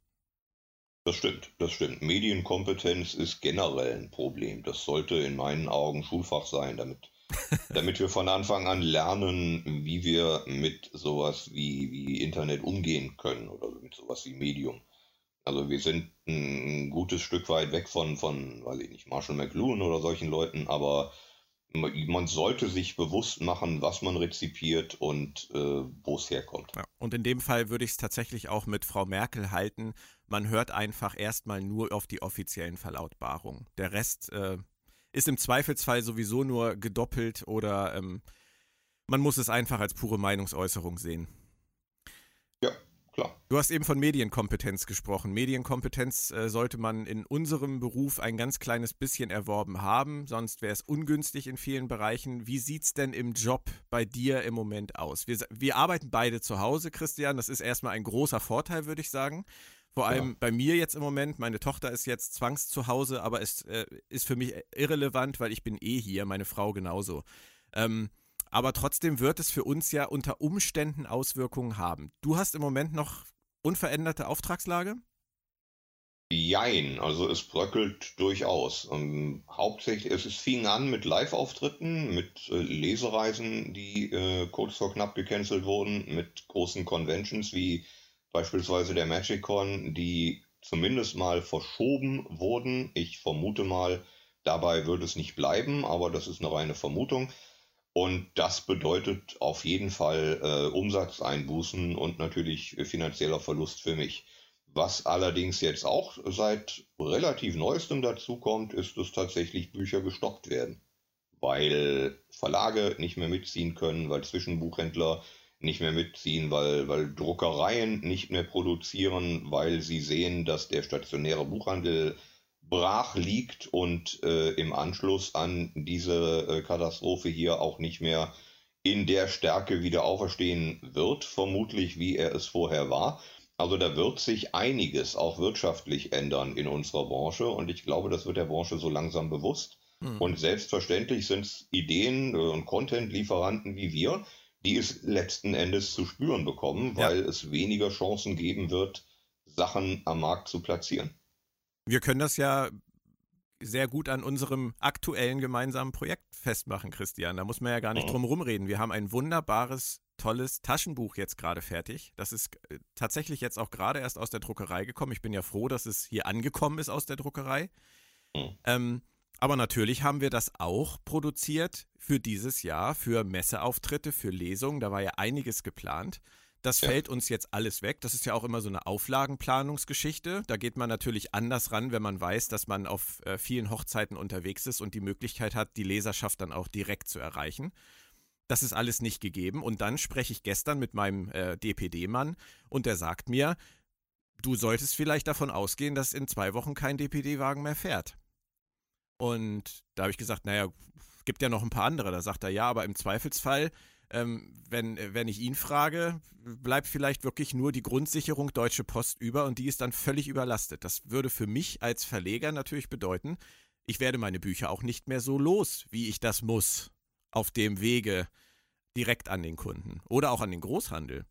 Das stimmt, das stimmt. Medienkompetenz ist generell ein Problem. Das sollte in meinen Augen Schulfach sein, damit, damit wir von Anfang an lernen, wie wir mit sowas wie, wie Internet umgehen können oder mit sowas wie Medium. Also wir sind ein gutes Stück weit weg von, von, weiß ich nicht, Marshall McLuhan oder solchen Leuten, aber man sollte sich bewusst machen, was man rezipiert und äh, wo es herkommt. Ja, und in dem Fall würde ich es tatsächlich auch mit Frau Merkel halten. Man hört einfach erstmal nur auf die offiziellen Verlautbarungen. Der Rest äh, ist im Zweifelsfall sowieso nur gedoppelt oder ähm, man muss es einfach als pure Meinungsäußerung sehen. Ja, Klar. Du hast eben von Medienkompetenz gesprochen. Medienkompetenz äh, sollte man in unserem Beruf ein ganz kleines bisschen erworben haben, sonst wäre es ungünstig in vielen Bereichen. Wie sieht es denn im Job bei dir im Moment aus? Wir, wir arbeiten beide zu Hause, Christian. Das ist erstmal ein großer Vorteil, würde ich sagen. Vor allem ja. bei mir jetzt im Moment. Meine Tochter ist jetzt zwangs zu Hause, aber es äh, ist für mich irrelevant, weil ich bin eh hier, meine Frau genauso. Ähm, aber trotzdem wird es für uns ja unter Umständen Auswirkungen haben. Du hast im Moment noch unveränderte Auftragslage? Jein, also es bröckelt durchaus. Ähm, hauptsächlich, es, es fing an mit Live-Auftritten, mit äh, Lesereisen, die äh, kurz vor knapp gecancelt wurden, mit großen Conventions wie beispielsweise der MagicCon, die zumindest mal verschoben wurden. Ich vermute mal, Dabei wird es nicht bleiben, aber das ist eine reine Vermutung. Und das bedeutet auf jeden Fall äh, Umsatzeinbußen und natürlich finanzieller Verlust für mich. Was allerdings jetzt auch seit relativ neuestem dazukommt, ist, dass tatsächlich Bücher gestoppt werden. Weil Verlage nicht mehr mitziehen können, weil Zwischenbuchhändler nicht mehr mitziehen, weil, weil Druckereien nicht mehr produzieren, weil sie sehen, dass der stationäre Buchhandel brach liegt und äh, im Anschluss an diese äh, Katastrophe hier auch nicht mehr in der Stärke wieder auferstehen wird, vermutlich wie er es vorher war. Also da wird sich einiges auch wirtschaftlich ändern in unserer Branche und ich glaube, das wird der Branche so langsam bewusst. Mhm. Und selbstverständlich sind es Ideen äh, und Content-Lieferanten wie wir, die es letzten Endes zu spüren bekommen, weil ja. es weniger Chancen geben wird, Sachen am Markt zu platzieren. Wir können das ja sehr gut an unserem aktuellen gemeinsamen Projekt festmachen, Christian. Da muss man ja gar nicht drum rumreden. Wir haben ein wunderbares, tolles Taschenbuch jetzt gerade fertig. Das ist äh, tatsächlich jetzt auch gerade erst aus der Druckerei gekommen. Ich bin ja froh, dass es hier angekommen ist aus der Druckerei. Mhm. Ähm, aber natürlich haben wir das auch produziert für dieses Jahr, für Messeauftritte, für Lesungen. Da war ja einiges geplant. Das ja. fällt uns jetzt alles weg. Das ist ja auch immer so eine Auflagenplanungsgeschichte. Da geht man natürlich anders ran, wenn man weiß, dass man auf äh, vielen Hochzeiten unterwegs ist und die Möglichkeit hat, die Leserschaft dann auch direkt zu erreichen. Das ist alles nicht gegeben. Und dann spreche ich gestern mit meinem äh, DPD-Mann und der sagt mir, du solltest vielleicht davon ausgehen, dass in zwei Wochen kein DPD-Wagen mehr fährt. Und da habe ich gesagt, naja, gibt ja noch ein paar andere. Da sagt er, ja, aber im Zweifelsfall ähm, wenn, wenn ich ihn frage, bleibt vielleicht wirklich nur die Grundsicherung Deutsche Post über und die ist dann völlig überlastet. Das würde für mich als Verleger natürlich bedeuten, ich werde meine Bücher auch nicht mehr so los, wie ich das muss, auf dem Wege direkt an den Kunden oder auch an den Großhandel.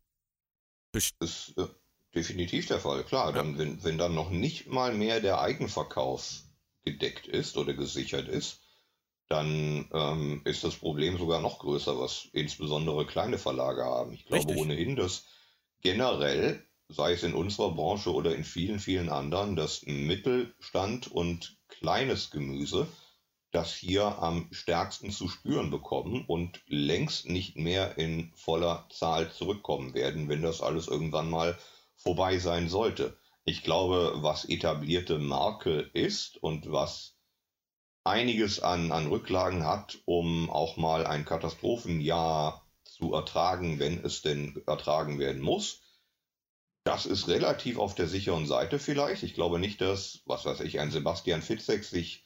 Best das ist äh, definitiv der Fall, klar. Dann, wenn, wenn dann noch nicht mal mehr der Eigenverkauf gedeckt ist oder gesichert ist, dann ähm, ist das Problem sogar noch größer, was insbesondere kleine Verlage haben. Ich glaube Richtig. ohnehin, dass generell, sei es in unserer Branche oder in vielen, vielen anderen, dass Mittelstand und kleines Gemüse das hier am stärksten zu spüren bekommen und längst nicht mehr in voller Zahl zurückkommen werden, wenn das alles irgendwann mal vorbei sein sollte. Ich glaube, was etablierte Marke ist und was einiges an, an Rücklagen hat, um auch mal ein Katastrophenjahr zu ertragen, wenn es denn ertragen werden muss. Das ist relativ auf der sicheren Seite vielleicht. Ich glaube nicht, dass, was weiß ich, ein Sebastian Fitzek sich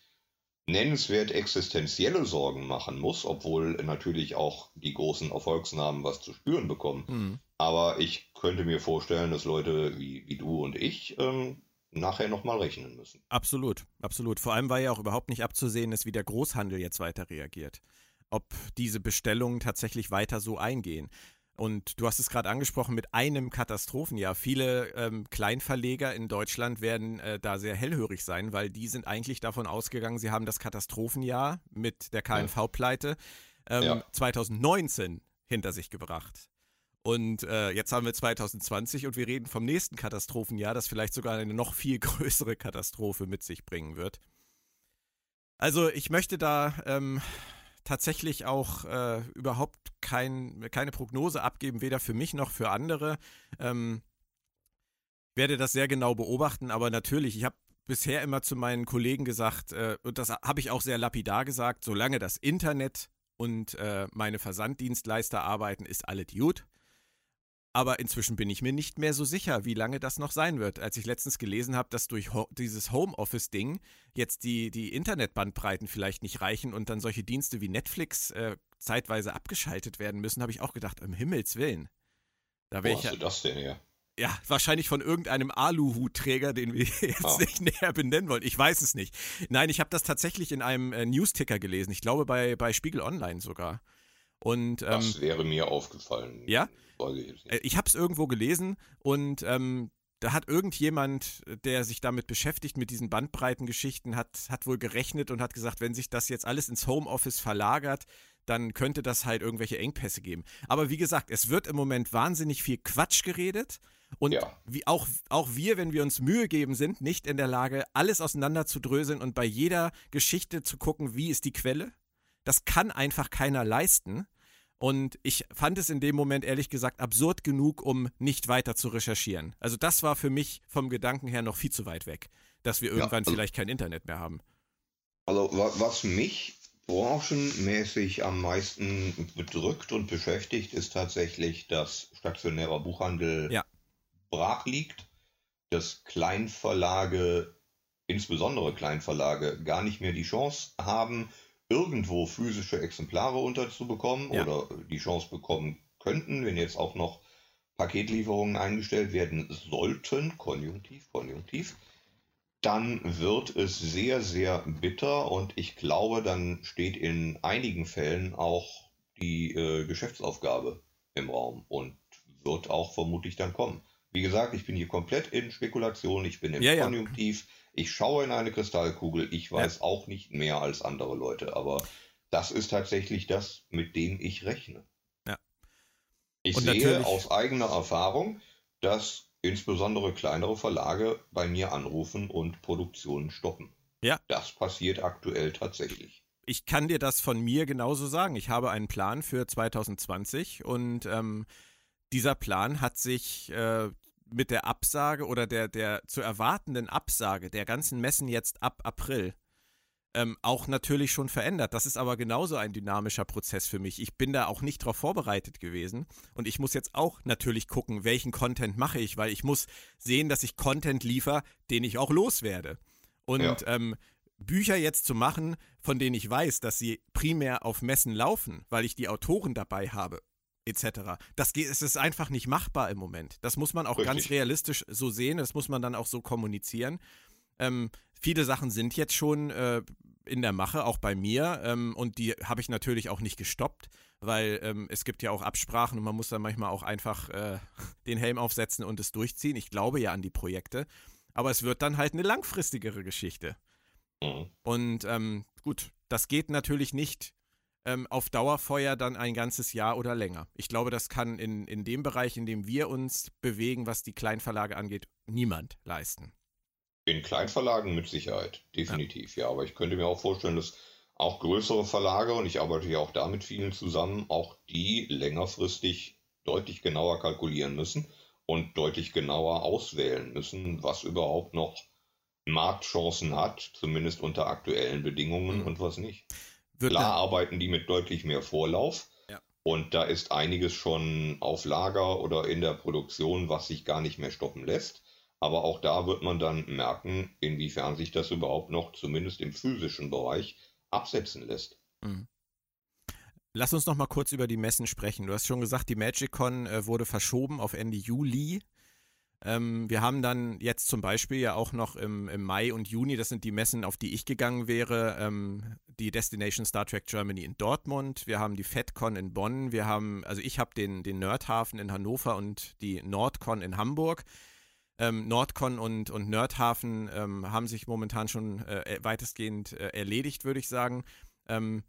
nennenswert existenzielle Sorgen machen muss, obwohl natürlich auch die großen Erfolgsnamen was zu spüren bekommen. Mhm. Aber ich könnte mir vorstellen, dass Leute wie, wie du und ich ähm, nachher nochmal rechnen müssen. Absolut, absolut. Vor allem war ja auch überhaupt nicht abzusehen ist, wie der Großhandel jetzt weiter reagiert. Ob diese Bestellungen tatsächlich weiter so eingehen. Und du hast es gerade angesprochen mit einem Katastrophenjahr. Viele ähm, Kleinverleger in Deutschland werden äh, da sehr hellhörig sein, weil die sind eigentlich davon ausgegangen, sie haben das Katastrophenjahr mit der KNV-Pleite ähm, ja. 2019 hinter sich gebracht. Und äh, jetzt haben wir 2020 und wir reden vom nächsten Katastrophenjahr, das vielleicht sogar eine noch viel größere Katastrophe mit sich bringen wird. Also ich möchte da ähm, tatsächlich auch äh, überhaupt kein, keine Prognose abgeben, weder für mich noch für andere. Ähm, werde das sehr genau beobachten, aber natürlich, ich habe bisher immer zu meinen Kollegen gesagt, äh, und das habe ich auch sehr lapidar gesagt, solange das Internet und äh, meine Versanddienstleister arbeiten, ist alles gut. Aber inzwischen bin ich mir nicht mehr so sicher, wie lange das noch sein wird. Als ich letztens gelesen habe, dass durch Ho dieses Homeoffice-Ding jetzt die, die Internetbandbreiten vielleicht nicht reichen und dann solche Dienste wie Netflix äh, zeitweise abgeschaltet werden müssen, habe ich auch gedacht, um Himmels Willen. Da Wo hast ja, du das denn her? Ja, wahrscheinlich von irgendeinem Aluhutträger, den wir jetzt ah. nicht näher benennen wollen. Ich weiß es nicht. Nein, ich habe das tatsächlich in einem äh, Newsticker gelesen. Ich glaube bei, bei Spiegel Online sogar. Und, ähm, das wäre mir aufgefallen. Ja? Äh, ich habe es irgendwo gelesen und ähm, da hat irgendjemand, der sich damit beschäftigt, mit diesen Bandbreitengeschichten, hat, hat wohl gerechnet und hat gesagt, wenn sich das jetzt alles ins Homeoffice verlagert, dann könnte das halt irgendwelche Engpässe geben. Aber wie gesagt, es wird im Moment wahnsinnig viel Quatsch geredet. Und Ja. wie auch, auch wir, wenn wir uns Mühe geben, sind nicht in der Lage, alles auseinander zu dröseln und bei jeder Geschichte zu gucken, wie ist die Quelle. Das kann einfach keiner leisten. Und ich fand es in dem Moment ehrlich gesagt absurd genug, um nicht weiter zu recherchieren. Also das war für mich vom Gedanken her noch viel zu weit weg, dass wir irgendwann also- vielleicht kein Internet mehr haben. Also wa- was mich branchenmäßig am meisten bedrückt und beschäftigt, ist tatsächlich, dass stationärer Buchhandel Ja. brach liegt, dass Kleinverlage, insbesondere Kleinverlage, gar nicht mehr die Chance haben, irgendwo physische Exemplare unterzubekommen Ja. oder die Chance bekommen könnten, wenn jetzt auch noch Paketlieferungen eingestellt werden sollten, konjunktiv, konjunktiv, dann wird es sehr, sehr bitter und ich glaube, dann steht in einigen Fällen auch die äh, Geschäftsaufgabe im Raum und wird auch vermutlich dann kommen. Wie gesagt, ich bin hier komplett in Spekulation, ich bin im Ja, ja. Ich schaue in eine Kristallkugel, ich weiß auch nicht mehr als andere Leute, aber das ist tatsächlich das, mit dem ich rechne. Ja. Ich Und sehe aus eigener Erfahrung, dass insbesondere kleinere Verlage bei mir anrufen und Produktionen stoppen. Ja. Das passiert aktuell tatsächlich. ich kann dir das von mir genauso sagen. Ich habe einen Plan für 2020 und ähm, dieser Plan hat sich äh, mit der Absage oder der, der zu erwartenden Absage der ganzen Messen jetzt ab April ähm, auch natürlich schon verändert. Das ist aber genauso ein dynamischer Prozess für mich. Ich bin da auch nicht darauf vorbereitet gewesen und ich muss jetzt auch natürlich gucken, welchen Content mache ich, weil ich muss sehen, dass ich Content liefere, den ich auch loswerde. Und Ja. ähm, Bücher jetzt zu machen, von denen ich weiß, dass sie primär auf Messen laufen, weil ich die Autoren dabei habe, etc. Das geht, es ist einfach nicht machbar im Moment. Das muss man auch Richtig. ganz realistisch so sehen, das muss man dann auch so kommunizieren. Ähm, viele Sachen sind jetzt schon äh, in der Mache, auch bei mir, ähm, und die habe ich natürlich auch nicht gestoppt, weil ähm, es gibt ja auch Absprachen und man muss dann manchmal auch einfach äh, den Helm aufsetzen und es durchziehen. Ich glaube ja an die Projekte, aber es wird dann halt eine langfristigere Geschichte. Mhm. Und ähm, gut, das geht natürlich nicht ähm, auf Dauerfeuer dann ein ganzes Jahr oder länger. Ich glaube, das kann in, in dem Bereich, in dem wir uns bewegen, was die Kleinverlage angeht, niemand leisten. In Kleinverlagen mit Sicherheit, definitiv, ja. Aber ich könnte mir auch vorstellen, dass auch größere Verlage, und ich arbeite ja auch da mit vielen zusammen, auch die längerfristig deutlich genauer kalkulieren müssen und deutlich genauer auswählen müssen, was überhaupt noch Marktchancen hat, zumindest unter aktuellen Bedingungen Mhm. und was nicht. Klar arbeiten die mit deutlich mehr Vorlauf. Ja. Und da ist einiges schon auf Lager oder in der Produktion, was sich gar nicht mehr stoppen lässt. Aber auch da wird man dann merken, inwiefern sich das überhaupt noch, zumindest im physischen Bereich, absetzen lässt. Mhm. Lass uns noch mal kurz über die Messen sprechen. Du hast schon gesagt, die MagicCon äh, wurde verschoben auf Ende Juli. Ähm, wir haben dann jetzt zum Beispiel ja auch noch im, im Mai und Juni, das sind die Messen, auf die ich gegangen wäre, ähm, die Destination Star Trek Germany in Dortmund, wir haben die FedCon in Bonn, wir haben, also ich habe den, den Nerdhafen in Hannover und die Nordcon in Hamburg. Ähm, Nordcon und, und Nerdhafen ähm, haben sich momentan schon äh, weitestgehend äh, erledigt, würde ich sagen. Ähm,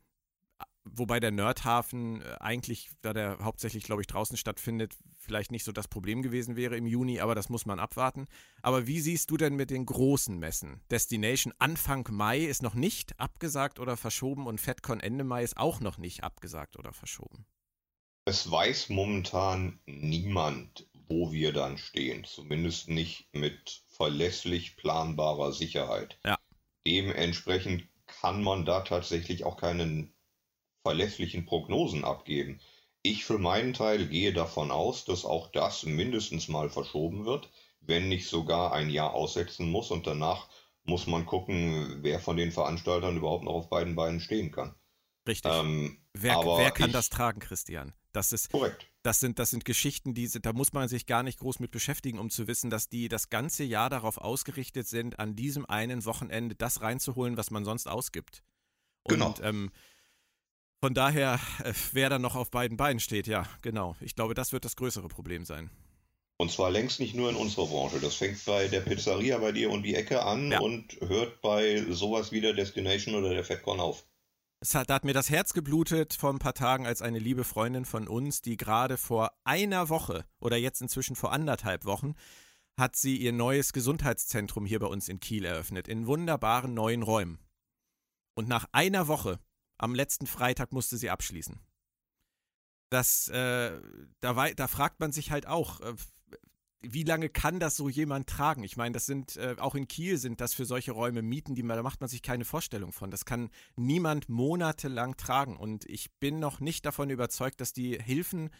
wobei der Nerdhafen äh, eigentlich, da der hauptsächlich, glaube ich, draußen stattfindet, vielleicht nicht so das Problem gewesen wäre im Juni, aber das muss man abwarten. Aber wie siehst du denn mit den großen Messen? Destination Anfang Mai ist noch nicht abgesagt oder verschoben und FedCon Ende Mai ist auch noch nicht abgesagt oder verschoben. Es weiß momentan niemand, wo wir dann stehen. Zumindest nicht mit verlässlich planbarer Sicherheit. Ja. Dementsprechend kann man da tatsächlich auch keinen verlässlichen Prognosen abgeben. Ich für meinen Teil gehe davon aus, dass auch das mindestens mal verschoben wird, wenn nicht sogar ein Jahr aussetzen muss und danach muss man gucken, wer von den Veranstaltern überhaupt noch auf beiden Beinen stehen kann. Richtig. Ähm, wer, aber wer kann ich- das tragen, Christian? Das ist, korrekt. das sind, das sind Geschichten, die sind, da muss man sich gar nicht groß mit beschäftigen, um zu wissen, dass die das ganze Jahr darauf ausgerichtet sind, an diesem einen Wochenende das reinzuholen, was man sonst ausgibt. Und, Genau. Ähm, von daher, äh, wer dann noch auf beiden Beinen steht, ja, genau. Ich glaube, das wird das größere Problem sein. Und zwar längst nicht nur in unserer Branche. Das fängt bei der Pizzeria bei dir um die Ecke an Ja. und hört bei sowas wie der Destination oder der FedCon auf. Es hat, da hat mir das Herz geblutet vor ein paar Tagen, als eine liebe Freundin von uns, die gerade vor einer Woche oder jetzt inzwischen vor anderthalb Wochen, hat sie ihr neues Gesundheitszentrum hier bei uns in Kiel eröffnet, in wunderbaren neuen Räumen. Und nach einer Woche, am letzten Freitag, musste sie abschließen. Das, äh, da, da fragt man sich halt auch, äh, wie lange kann das so jemand tragen? Ich meine, das sind, äh, auch in Kiel sind das für solche Räume Mieten, die man, da macht man sich keine Vorstellung von. Das kann niemand monatelang tragen. Und ich bin noch nicht davon überzeugt, dass die Hilfen,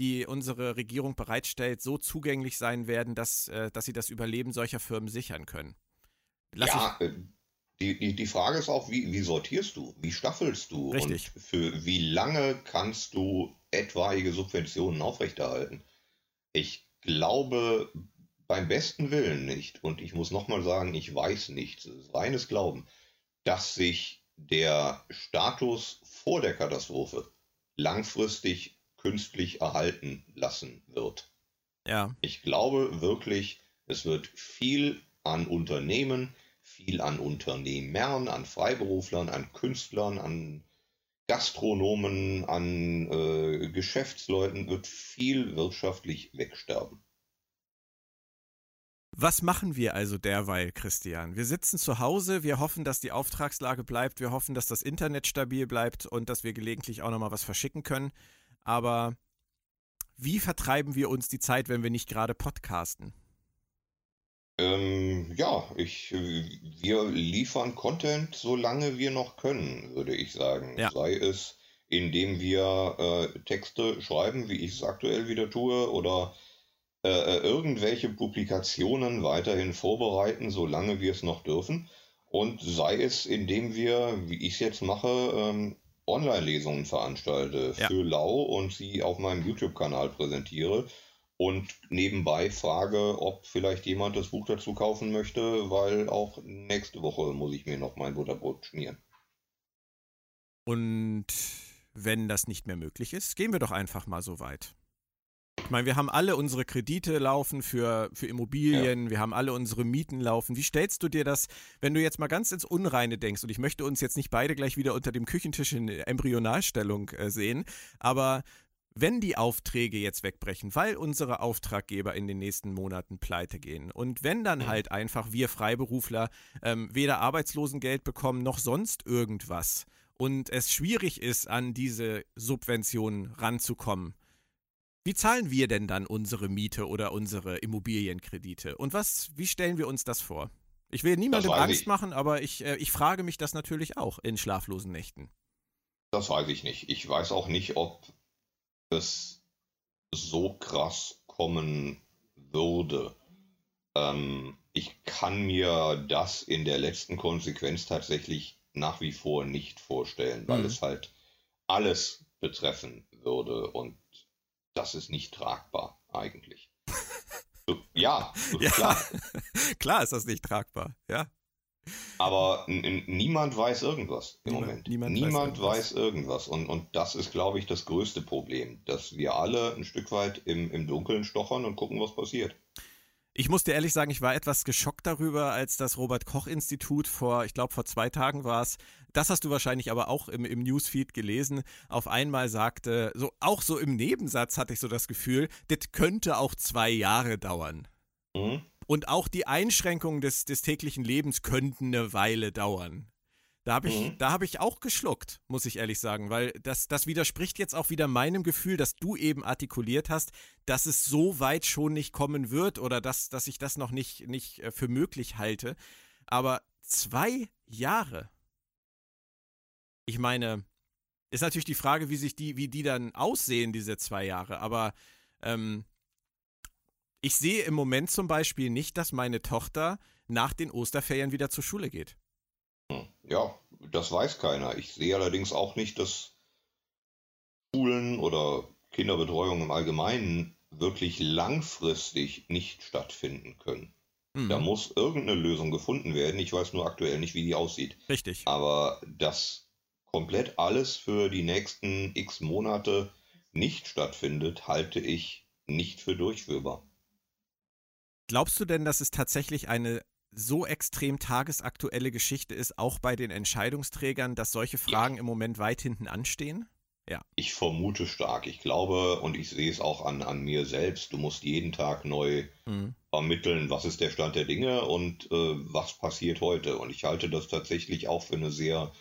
die unsere Regierung bereitstellt, so zugänglich sein werden, dass, äh, dass sie das Überleben solcher Firmen sichern können. Lass ja, ich, äh, die, die, die Frage ist auch, wie, wie sortierst du? Wie staffelst du? Richtig. Und für wie lange kannst du etwaige Subventionen aufrechterhalten? Ich glaube beim besten Willen nicht, und ich muss nochmal sagen, ich weiß nicht, es ist reines Glauben, dass sich der Status vor der Katastrophe langfristig künstlich erhalten lassen wird. Ja. Ich glaube wirklich, es wird viel an Unternehmen, viel an Unternehmern, an Freiberuflern, an Künstlern, an Gastronomen, an äh, Geschäftsleuten wird viel wirtschaftlich wegsterben. Was machen wir also derweil, Christian? Wir sitzen zu Hause, wir hoffen, dass die Auftragslage bleibt, wir hoffen, dass das Internet stabil bleibt und dass wir gelegentlich auch nochmal was verschicken können. Aber wie vertreiben wir uns die Zeit, wenn wir nicht gerade podcasten? Ähm, ja, ich, wir liefern Content, solange wir noch können, würde ich sagen. Ja. Sei es, indem wir äh, Texte schreiben, wie ich es aktuell wieder tue, oder äh, äh, irgendwelche Publikationen weiterhin vorbereiten, solange wir es noch dürfen. Und sei es, indem wir, wie ich es jetzt mache, ähm, Online-Lesungen veranstalte ja. für Lau und sie auf meinem YouTube-Kanal präsentiere und nebenbei frage, ob vielleicht jemand das Buch dazu kaufen möchte, weil auch nächste Woche muss ich mir noch mein Butterbrot schmieren. Und wenn das nicht mehr möglich ist, gehen wir doch einfach mal so weit. Ich meine, wir haben alle unsere Kredite laufen für, für Immobilien, ja. wir haben alle unsere Mieten laufen. Wie stellst du dir das, wenn du jetzt mal ganz ins Unreine denkst, und ich möchte uns jetzt nicht beide gleich wieder unter dem Küchentisch in Embryonalstellung äh, sehen, aber wenn die Aufträge jetzt wegbrechen, weil unsere Auftraggeber in den nächsten Monaten pleite gehen und wenn dann mhm. halt einfach wir Freiberufler ähm, weder Arbeitslosengeld bekommen noch sonst irgendwas und es schwierig ist, an diese Subventionen ranzukommen, wie zahlen wir denn dann unsere Miete oder unsere Immobilienkredite? Und was, wie stellen wir uns das vor? Ich will niemandem Angst machen, aber ich, äh, ich frage mich das natürlich auch in schlaflosen Nächten. Das weiß ich nicht. Ich weiß auch nicht, ob es so krass kommen würde. Ähm, ich kann mir das in der letzten Konsequenz tatsächlich nach wie vor nicht vorstellen, weil mhm. es halt alles betreffen würde und das ist nicht tragbar eigentlich. ja, ja, klar. klar ist das nicht tragbar, ja. Aber niemand weiß irgendwas im niemand, Moment. Niemand, niemand weiß, weiß, irgendwas. Und, und das ist, glaube ich, das größte Problem, dass wir alle ein Stück weit im, im Dunkeln stochern und gucken, was passiert. Ich muss dir ehrlich sagen, ich war etwas geschockt darüber, als das Robert-Koch-Institut vor, ich glaube, vor zwei Tagen war es, das hast du wahrscheinlich aber auch im, im Newsfeed gelesen, auf einmal sagte, so auch so im Nebensatz hatte ich so das Gefühl, das könnte auch zwei Jahre dauern. Mhm. Und auch die Einschränkungen des, des täglichen Lebens könnten eine Weile dauern. Da habe ich, mhm. hab ich auch geschluckt, muss ich ehrlich sagen, weil das, das widerspricht jetzt auch wieder meinem Gefühl, dass du eben artikuliert hast, dass es so weit schon nicht kommen wird oder dass, dass ich das noch nicht, nicht äh, für möglich halte. Aber zwei Jahre. Ich meine, ist natürlich die Frage, wie sich die, wie die dann aussehen, diese zwei Jahre. Aber ähm, ich sehe im Moment zum Beispiel nicht, dass meine Tochter nach den Osterferien wieder zur Schule geht. Ja, das weiß keiner. Ich sehe allerdings auch nicht, dass Schulen oder Kinderbetreuung im Allgemeinen wirklich langfristig nicht stattfinden können. Mhm. Da muss irgendeine Lösung gefunden werden. Ich weiß nur aktuell nicht, wie die aussieht. Richtig. Aber dass komplett alles für die nächsten x Monate nicht stattfindet, halte ich nicht für durchführbar. Glaubst du denn, dass es tatsächlich eine so extrem tagesaktuelle Geschichte ist, auch bei den Entscheidungsträgern, dass solche Fragen ja. im Moment weit hinten anstehen? Ja. Ich vermute stark. Ich glaube und ich sehe es auch an, an mir selbst. Du musst jeden Tag neu mhm. ermitteln, was ist der Stand der Dinge und äh, was passiert heute. Und ich halte das tatsächlich auch für eine sehr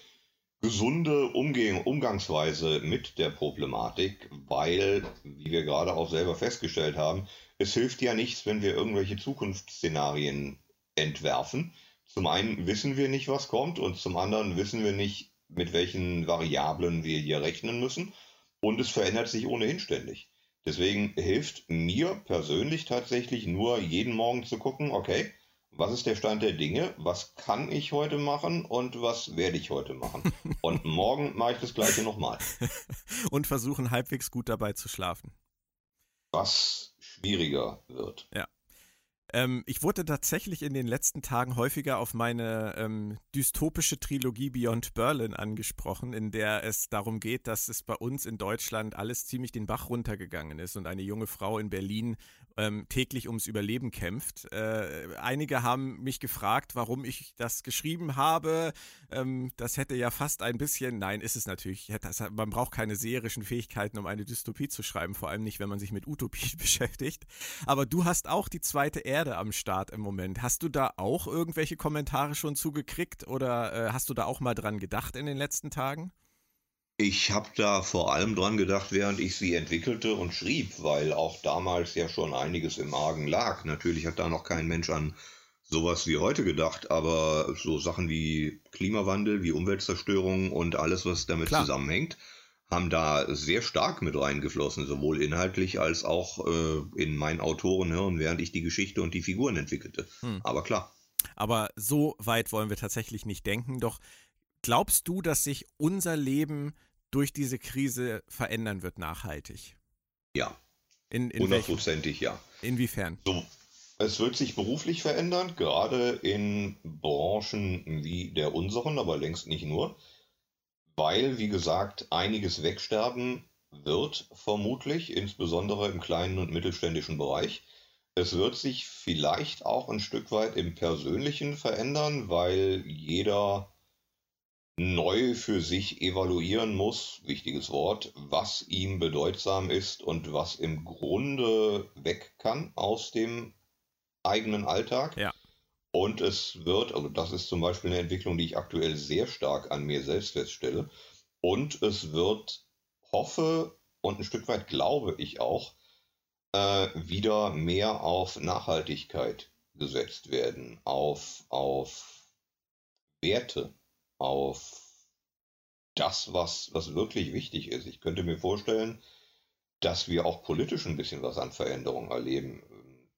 gesunde Umgeh Umgangsweise mit der Problematik, weil, wie wir gerade auch selber festgestellt haben, es hilft ja nichts, wenn wir irgendwelche Zukunftsszenarien entwerfen. Zum einen wissen wir nicht, was kommt und zum anderen wissen wir nicht, mit welchen Variablen wir hier rechnen müssen. Und es verändert sich ohnehin ständig. Deswegen hilft mir persönlich tatsächlich nur jeden Morgen zu gucken, okay, was ist der Stand der Dinge, was kann ich heute machen und was werde ich heute machen. Und morgen mache ich das gleiche nochmal. und versuchen halbwegs gut dabei zu schlafen. Was schwieriger wird. Ja. Ähm, ich wurde tatsächlich in den letzten Tagen häufiger auf meine ähm, dystopische Trilogie Beyond Berlin angesprochen, in der es darum geht, dass es bei uns in Deutschland alles ziemlich den Bach runtergegangen ist und eine junge Frau in Berlin ähm, täglich ums Überleben kämpft. Äh, einige haben mich gefragt, warum ich das geschrieben habe. Ähm, das hätte ja fast ein bisschen, nein, ist es natürlich. Man braucht keine seherischen Fähigkeiten, um eine Dystopie zu schreiben, vor allem nicht, wenn man sich mit Utopie beschäftigt. Aber du hast auch die zweite Erde am Start im Moment. Hast du da auch irgendwelche Kommentare schon zugekriegt oder äh, hast du da auch mal dran gedacht in den letzten Tagen? Ich habe da vor allem dran gedacht, während ich sie entwickelte und schrieb, weil auch damals ja schon einiges im Argen lag. Natürlich hat da noch kein Mensch an sowas wie heute gedacht, aber so Sachen wie Klimawandel, wie Umweltzerstörung und alles, was damit Klar. zusammenhängt, haben da sehr stark mit reingeflossen, sowohl inhaltlich als auch äh, in mein Autorenhirn, während ich die Geschichte und die Figuren entwickelte. Hm. Aber klar. Aber so weit wollen wir tatsächlich nicht denken. Doch glaubst du, dass sich unser Leben durch diese Krise verändern wird nachhaltig? Ja. In, in Hundertprozentig ja. Inwiefern? So, es wird sich beruflich verändern, gerade in Branchen wie der unseren, aber längst nicht nur, weil, wie gesagt, einiges wegsterben wird, vermutlich, insbesondere im kleinen und mittelständischen Bereich. Es wird sich vielleicht auch ein Stück weit im Persönlichen verändern, weil jeder neu für sich evaluieren muss, wichtiges Wort, was ihm bedeutsam ist und was im Grunde weg kann aus dem eigenen Alltag. Ja. Und es wird, also das ist zum Beispiel eine Entwicklung, die ich aktuell sehr stark an mir selbst feststelle. Und es wird, hoffe und ein Stück weit glaube ich auch, äh, wieder mehr auf Nachhaltigkeit gesetzt werden, auf, auf Werte auf das, was, was wirklich wichtig ist. Ich könnte mir vorstellen, dass wir auch politisch ein bisschen was an Veränderungen erleben.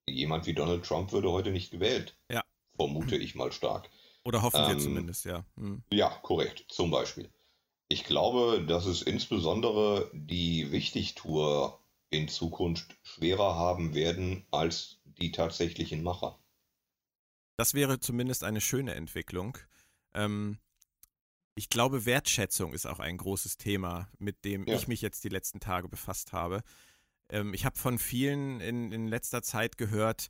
Jemand wie Donald Trump würde heute nicht gewählt. Ja. Vermute ich mal stark. Oder hoffen ähm, wir zumindest, ja. Hm. Ja, korrekt, zum Beispiel. Ich glaube, dass es insbesondere die Wichtigtour in Zukunft schwerer haben werden als die tatsächlichen Macher. Das wäre zumindest eine schöne Entwicklung. Ähm, ich glaube, Wertschätzung ist auch ein großes Thema, mit dem ja. ich mich jetzt die letzten Tage befasst habe. Ähm, ich habe von vielen in, in letzter Zeit gehört,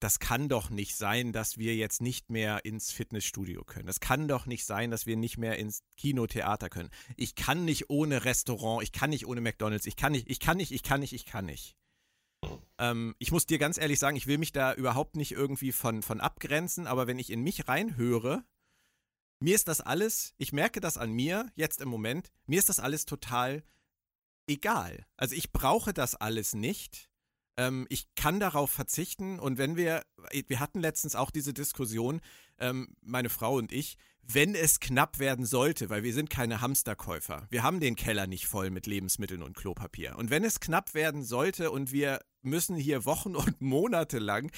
das kann doch nicht sein, dass wir jetzt nicht mehr ins Fitnessstudio können. Das kann doch nicht sein, dass wir nicht mehr ins Kinotheater können. Ich kann nicht ohne Restaurant, ich kann nicht ohne McDonalds, ich kann nicht, ich kann nicht, ich kann nicht, ich kann nicht. Ähm, ich muss dir ganz ehrlich sagen, ich will mich da überhaupt nicht irgendwie von, von abgrenzen, aber wenn ich in mich reinhöre, mir ist das alles, ich merke das an mir jetzt im Moment, mir ist das alles total egal. Also ich brauche das alles nicht. Ähm, ich kann darauf verzichten und wenn wir, wir hatten letztens auch diese Diskussion, ähm, meine Frau und ich, wenn es knapp werden sollte, weil wir sind keine Hamsterkäufer, wir haben den Keller nicht voll mit Lebensmitteln und Klopapier. Und wenn es knapp werden sollte und wir müssen hier Wochen und Monate lang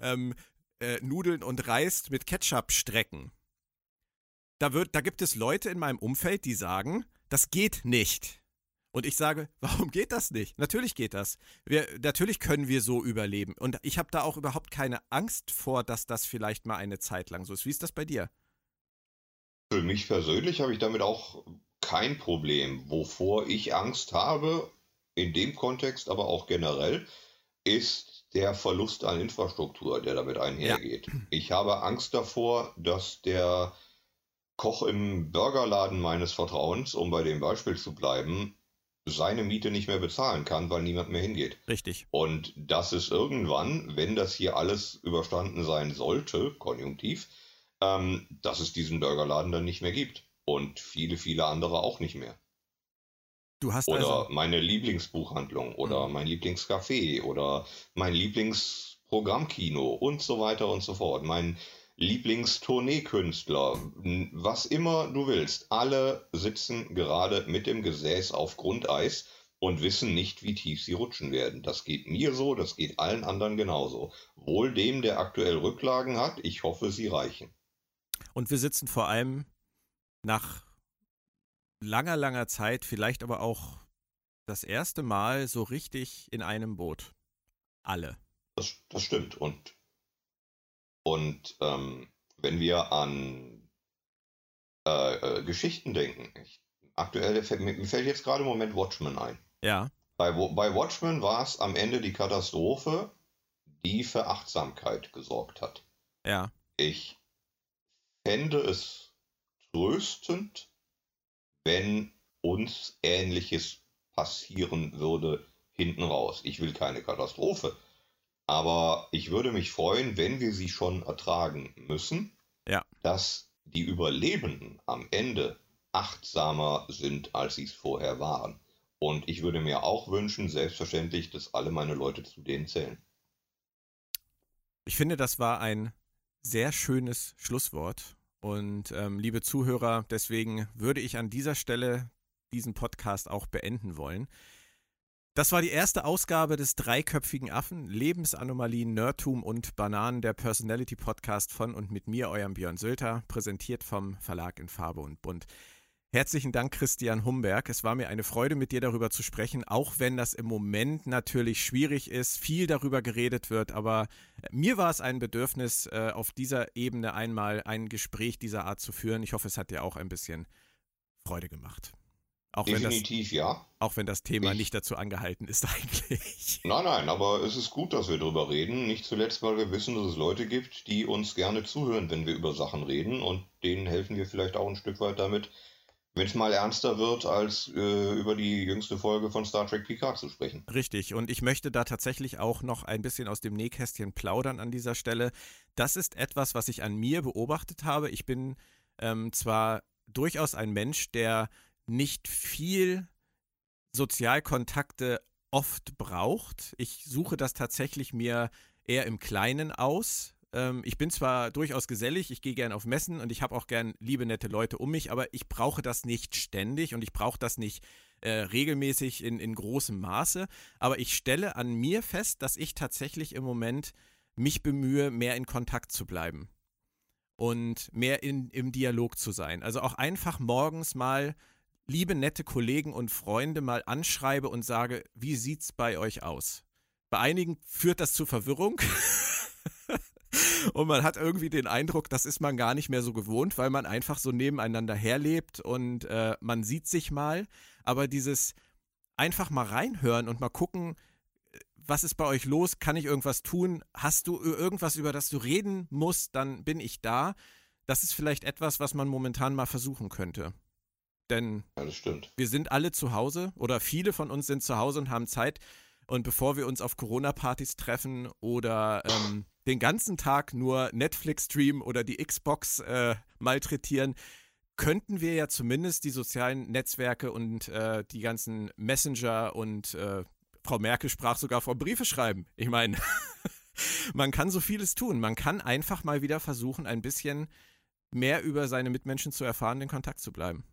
ähm, äh, Nudeln und Reis mit Ketchup strecken, da, wird, da gibt es Leute in meinem Umfeld, die sagen, das geht nicht. Und ich sage, warum geht das nicht? Natürlich geht das. Wir, natürlich können wir so überleben. Und ich habe da auch überhaupt keine Angst vor, dass das vielleicht mal eine Zeit lang so ist. Wie ist das bei dir? Für mich persönlich habe ich damit auch kein Problem. Wovor ich Angst habe, in dem Kontext, aber auch generell, ist der Verlust an Infrastruktur, der damit einhergeht. Ja. Ich habe Angst davor, dass der Koch im Burgerladen meines Vertrauens, um bei dem Beispiel zu bleiben, seine Miete nicht mehr bezahlen kann, weil niemand mehr hingeht. Richtig. Und dass es irgendwann, wenn das hier alles überstanden sein sollte, konjunktiv, ähm, dass es diesen Burgerladen dann nicht mehr gibt. Und viele, viele andere auch nicht mehr. Du hast oder also meine Lieblingsbuchhandlung oder mhm. mein Lieblingscafé oder mein Lieblingsprogrammkino und so weiter und so fort. Mein Lieblingstourneekünstler, was immer du willst. Alle sitzen gerade mit dem Gesäß auf Grundeis und wissen nicht, wie tief sie rutschen werden. Das geht mir so, das geht allen anderen genauso. Wohl dem, der aktuell Rücklagen hat, ich hoffe, sie reichen. Und wir sitzen vor allem nach langer, langer Zeit, vielleicht aber auch das erste Mal so richtig in einem Boot. Alle. Das, das stimmt. Und, und ähm, wenn wir an äh, äh, Geschichten denken, ich, aktuell, mir fällt jetzt gerade im Moment Watchmen ein. Ja. Bei, bei Watchmen war es am Ende die Katastrophe, die für Achtsamkeit gesorgt hat. Ja. Ich fände es tröstend, wenn uns Ähnliches passieren würde hinten raus. Ich will keine Katastrophe, aber ich würde mich freuen, wenn wir sie schon ertragen müssen, ja. dass die Überlebenden am Ende achtsamer sind, als sie es vorher waren. Und ich würde mir auch wünschen, selbstverständlich, dass alle meine Leute zu denen zählen. Ich finde, das war ein sehr schönes Schlusswort. Und ähm, liebe Zuhörer, deswegen würde ich an dieser Stelle diesen Podcast auch beenden wollen. Das war die erste Ausgabe des dreiköpfigen Affen, Lebensanomalien, Nerdtum und Bananen, der Personality Podcast von und mit mir, eurem Björn Sölter, präsentiert vom Verlag in Farbe und Bunt. Herzlichen Dank, Christian Humberg. Es war mir eine Freude, mit dir darüber zu sprechen, auch wenn das im Moment natürlich schwierig ist, viel darüber geredet wird. Aber mir war es ein Bedürfnis, äh, auf dieser Ebene einmal ein Gespräch dieser Art zu führen. Ich hoffe, es hat dir auch ein bisschen Freude gemacht. Auch Definitiv, das, ja. Auch wenn das Thema ich, nicht dazu angehalten ist eigentlich. Nein, nein, aber es ist gut, dass wir darüber reden. Nicht zuletzt, weil wir wissen, dass es Leute gibt, die uns gerne zuhören, wenn wir über Sachen reden. Und denen helfen wir vielleicht auch ein Stück weit damit, wenn es mal ernster wird, als äh, über die jüngste Folge von Star Trek Picard zu sprechen. Richtig, und ich möchte da tatsächlich auch noch ein bisschen aus dem Nähkästchen plaudern an dieser Stelle. Das ist etwas, was ich an mir beobachtet habe. Ich bin ähm, zwar durchaus ein Mensch, der nicht viel Sozialkontakte oft braucht. Ich suche das tatsächlich mir eher im Kleinen aus. Ähm, ich bin zwar durchaus gesellig, ich gehe gern auf Messen und ich habe auch gern liebe, nette Leute um mich, aber ich brauche das nicht ständig und ich brauche das nicht äh, regelmäßig in, in großem Maße. Aber ich stelle an mir fest, dass ich tatsächlich im Moment mich bemühe, mehr in Kontakt zu bleiben und mehr in, im Dialog zu sein. Also auch einfach morgens mal liebe, nette Kollegen und Freunde mal anschreibe und sage, wie sieht's bei euch aus? Bei einigen führt das zu Verwirrung. Und man hat irgendwie den Eindruck, das ist man gar nicht mehr so gewohnt, weil man einfach so nebeneinander herlebt und äh, man sieht sich mal. Aber dieses einfach mal reinhören und mal gucken, was ist bei euch los? Kann ich irgendwas tun? Hast du irgendwas, über das du reden musst? Dann bin ich da. Das ist vielleicht etwas, was man momentan mal versuchen könnte. Denn ja, wir sind alle zu Hause oder viele von uns sind zu Hause und haben Zeit. Und bevor wir uns auf Corona-Partys treffen oder ähm, den ganzen Tag nur Netflix streamen oder die Xbox äh, malträtieren, könnten wir ja zumindest die sozialen Netzwerke und äh, die ganzen Messenger und äh, Frau Merkel sprach sogar vom Briefe schreiben. Ich meine, man kann so vieles tun. Man kann einfach mal wieder versuchen, ein bisschen mehr über seine Mitmenschen zu erfahren, in Kontakt zu bleiben.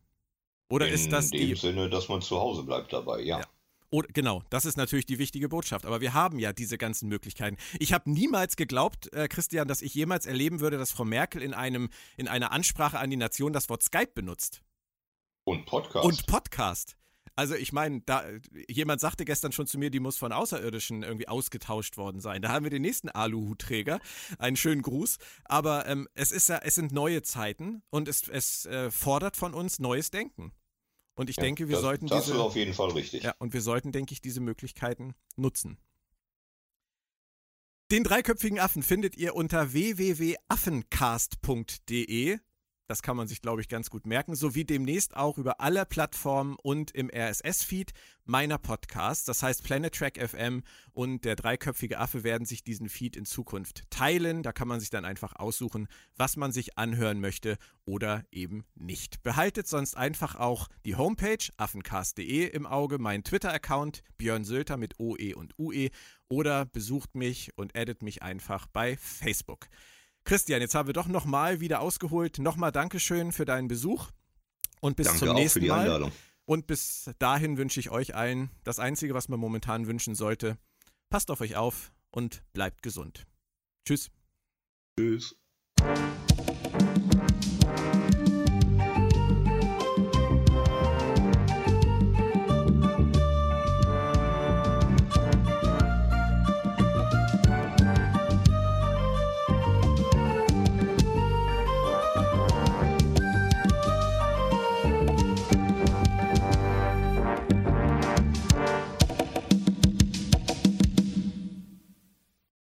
Oder in ist das die? In dem Sinne, dass man zu Hause bleibt dabei, ja. ja. Oder, genau, das ist natürlich die wichtige Botschaft. Aber wir haben ja diese ganzen Möglichkeiten. Ich habe niemals geglaubt, äh, Christian, dass ich jemals erleben würde, dass Frau Merkel in, einem, in einer Ansprache an die Nation das Wort Skype benutzt. Und Podcast. Und Podcast. Also ich meine, da jemand sagte gestern schon zu mir, die muss von Außerirdischen irgendwie ausgetauscht worden sein. Da haben wir den nächsten Aluhutträger. Einen schönen Gruß. Aber ähm, es ist ja, es sind neue Zeiten und es, es äh, fordert von uns neues Denken. Und ich ja, denke, wir das, sollten das diese. ist auf jeden Fall richtig. Ja, und wir sollten, denke ich, diese Möglichkeiten nutzen. Den dreiköpfigen Affen findet ihr unter www.affencast.de. Das kann man sich, glaube ich, ganz gut merken, sowie demnächst auch über alle Plattformen und im RSS-Feed meiner Podcasts. Das heißt, Planet Track FM und der dreiköpfige Affe werden sich diesen Feed in Zukunft teilen. Da kann man sich dann einfach aussuchen, was man sich anhören möchte oder eben nicht. Behaltet sonst einfach auch die Homepage affencast.de im Auge, meinen Twitter-Account Björn Sölter mit OE und UE oder besucht mich und addet mich einfach bei Facebook. Christian, jetzt haben wir doch nochmal wieder ausgeholt. Nochmal Dankeschön für deinen Besuch und bis Danke zum auch nächsten für die Mal. Einladung. Und bis dahin wünsche ich euch allen das Einzige, was man momentan wünschen sollte. Passt auf euch auf und bleibt gesund. Tschüss. Tschüss.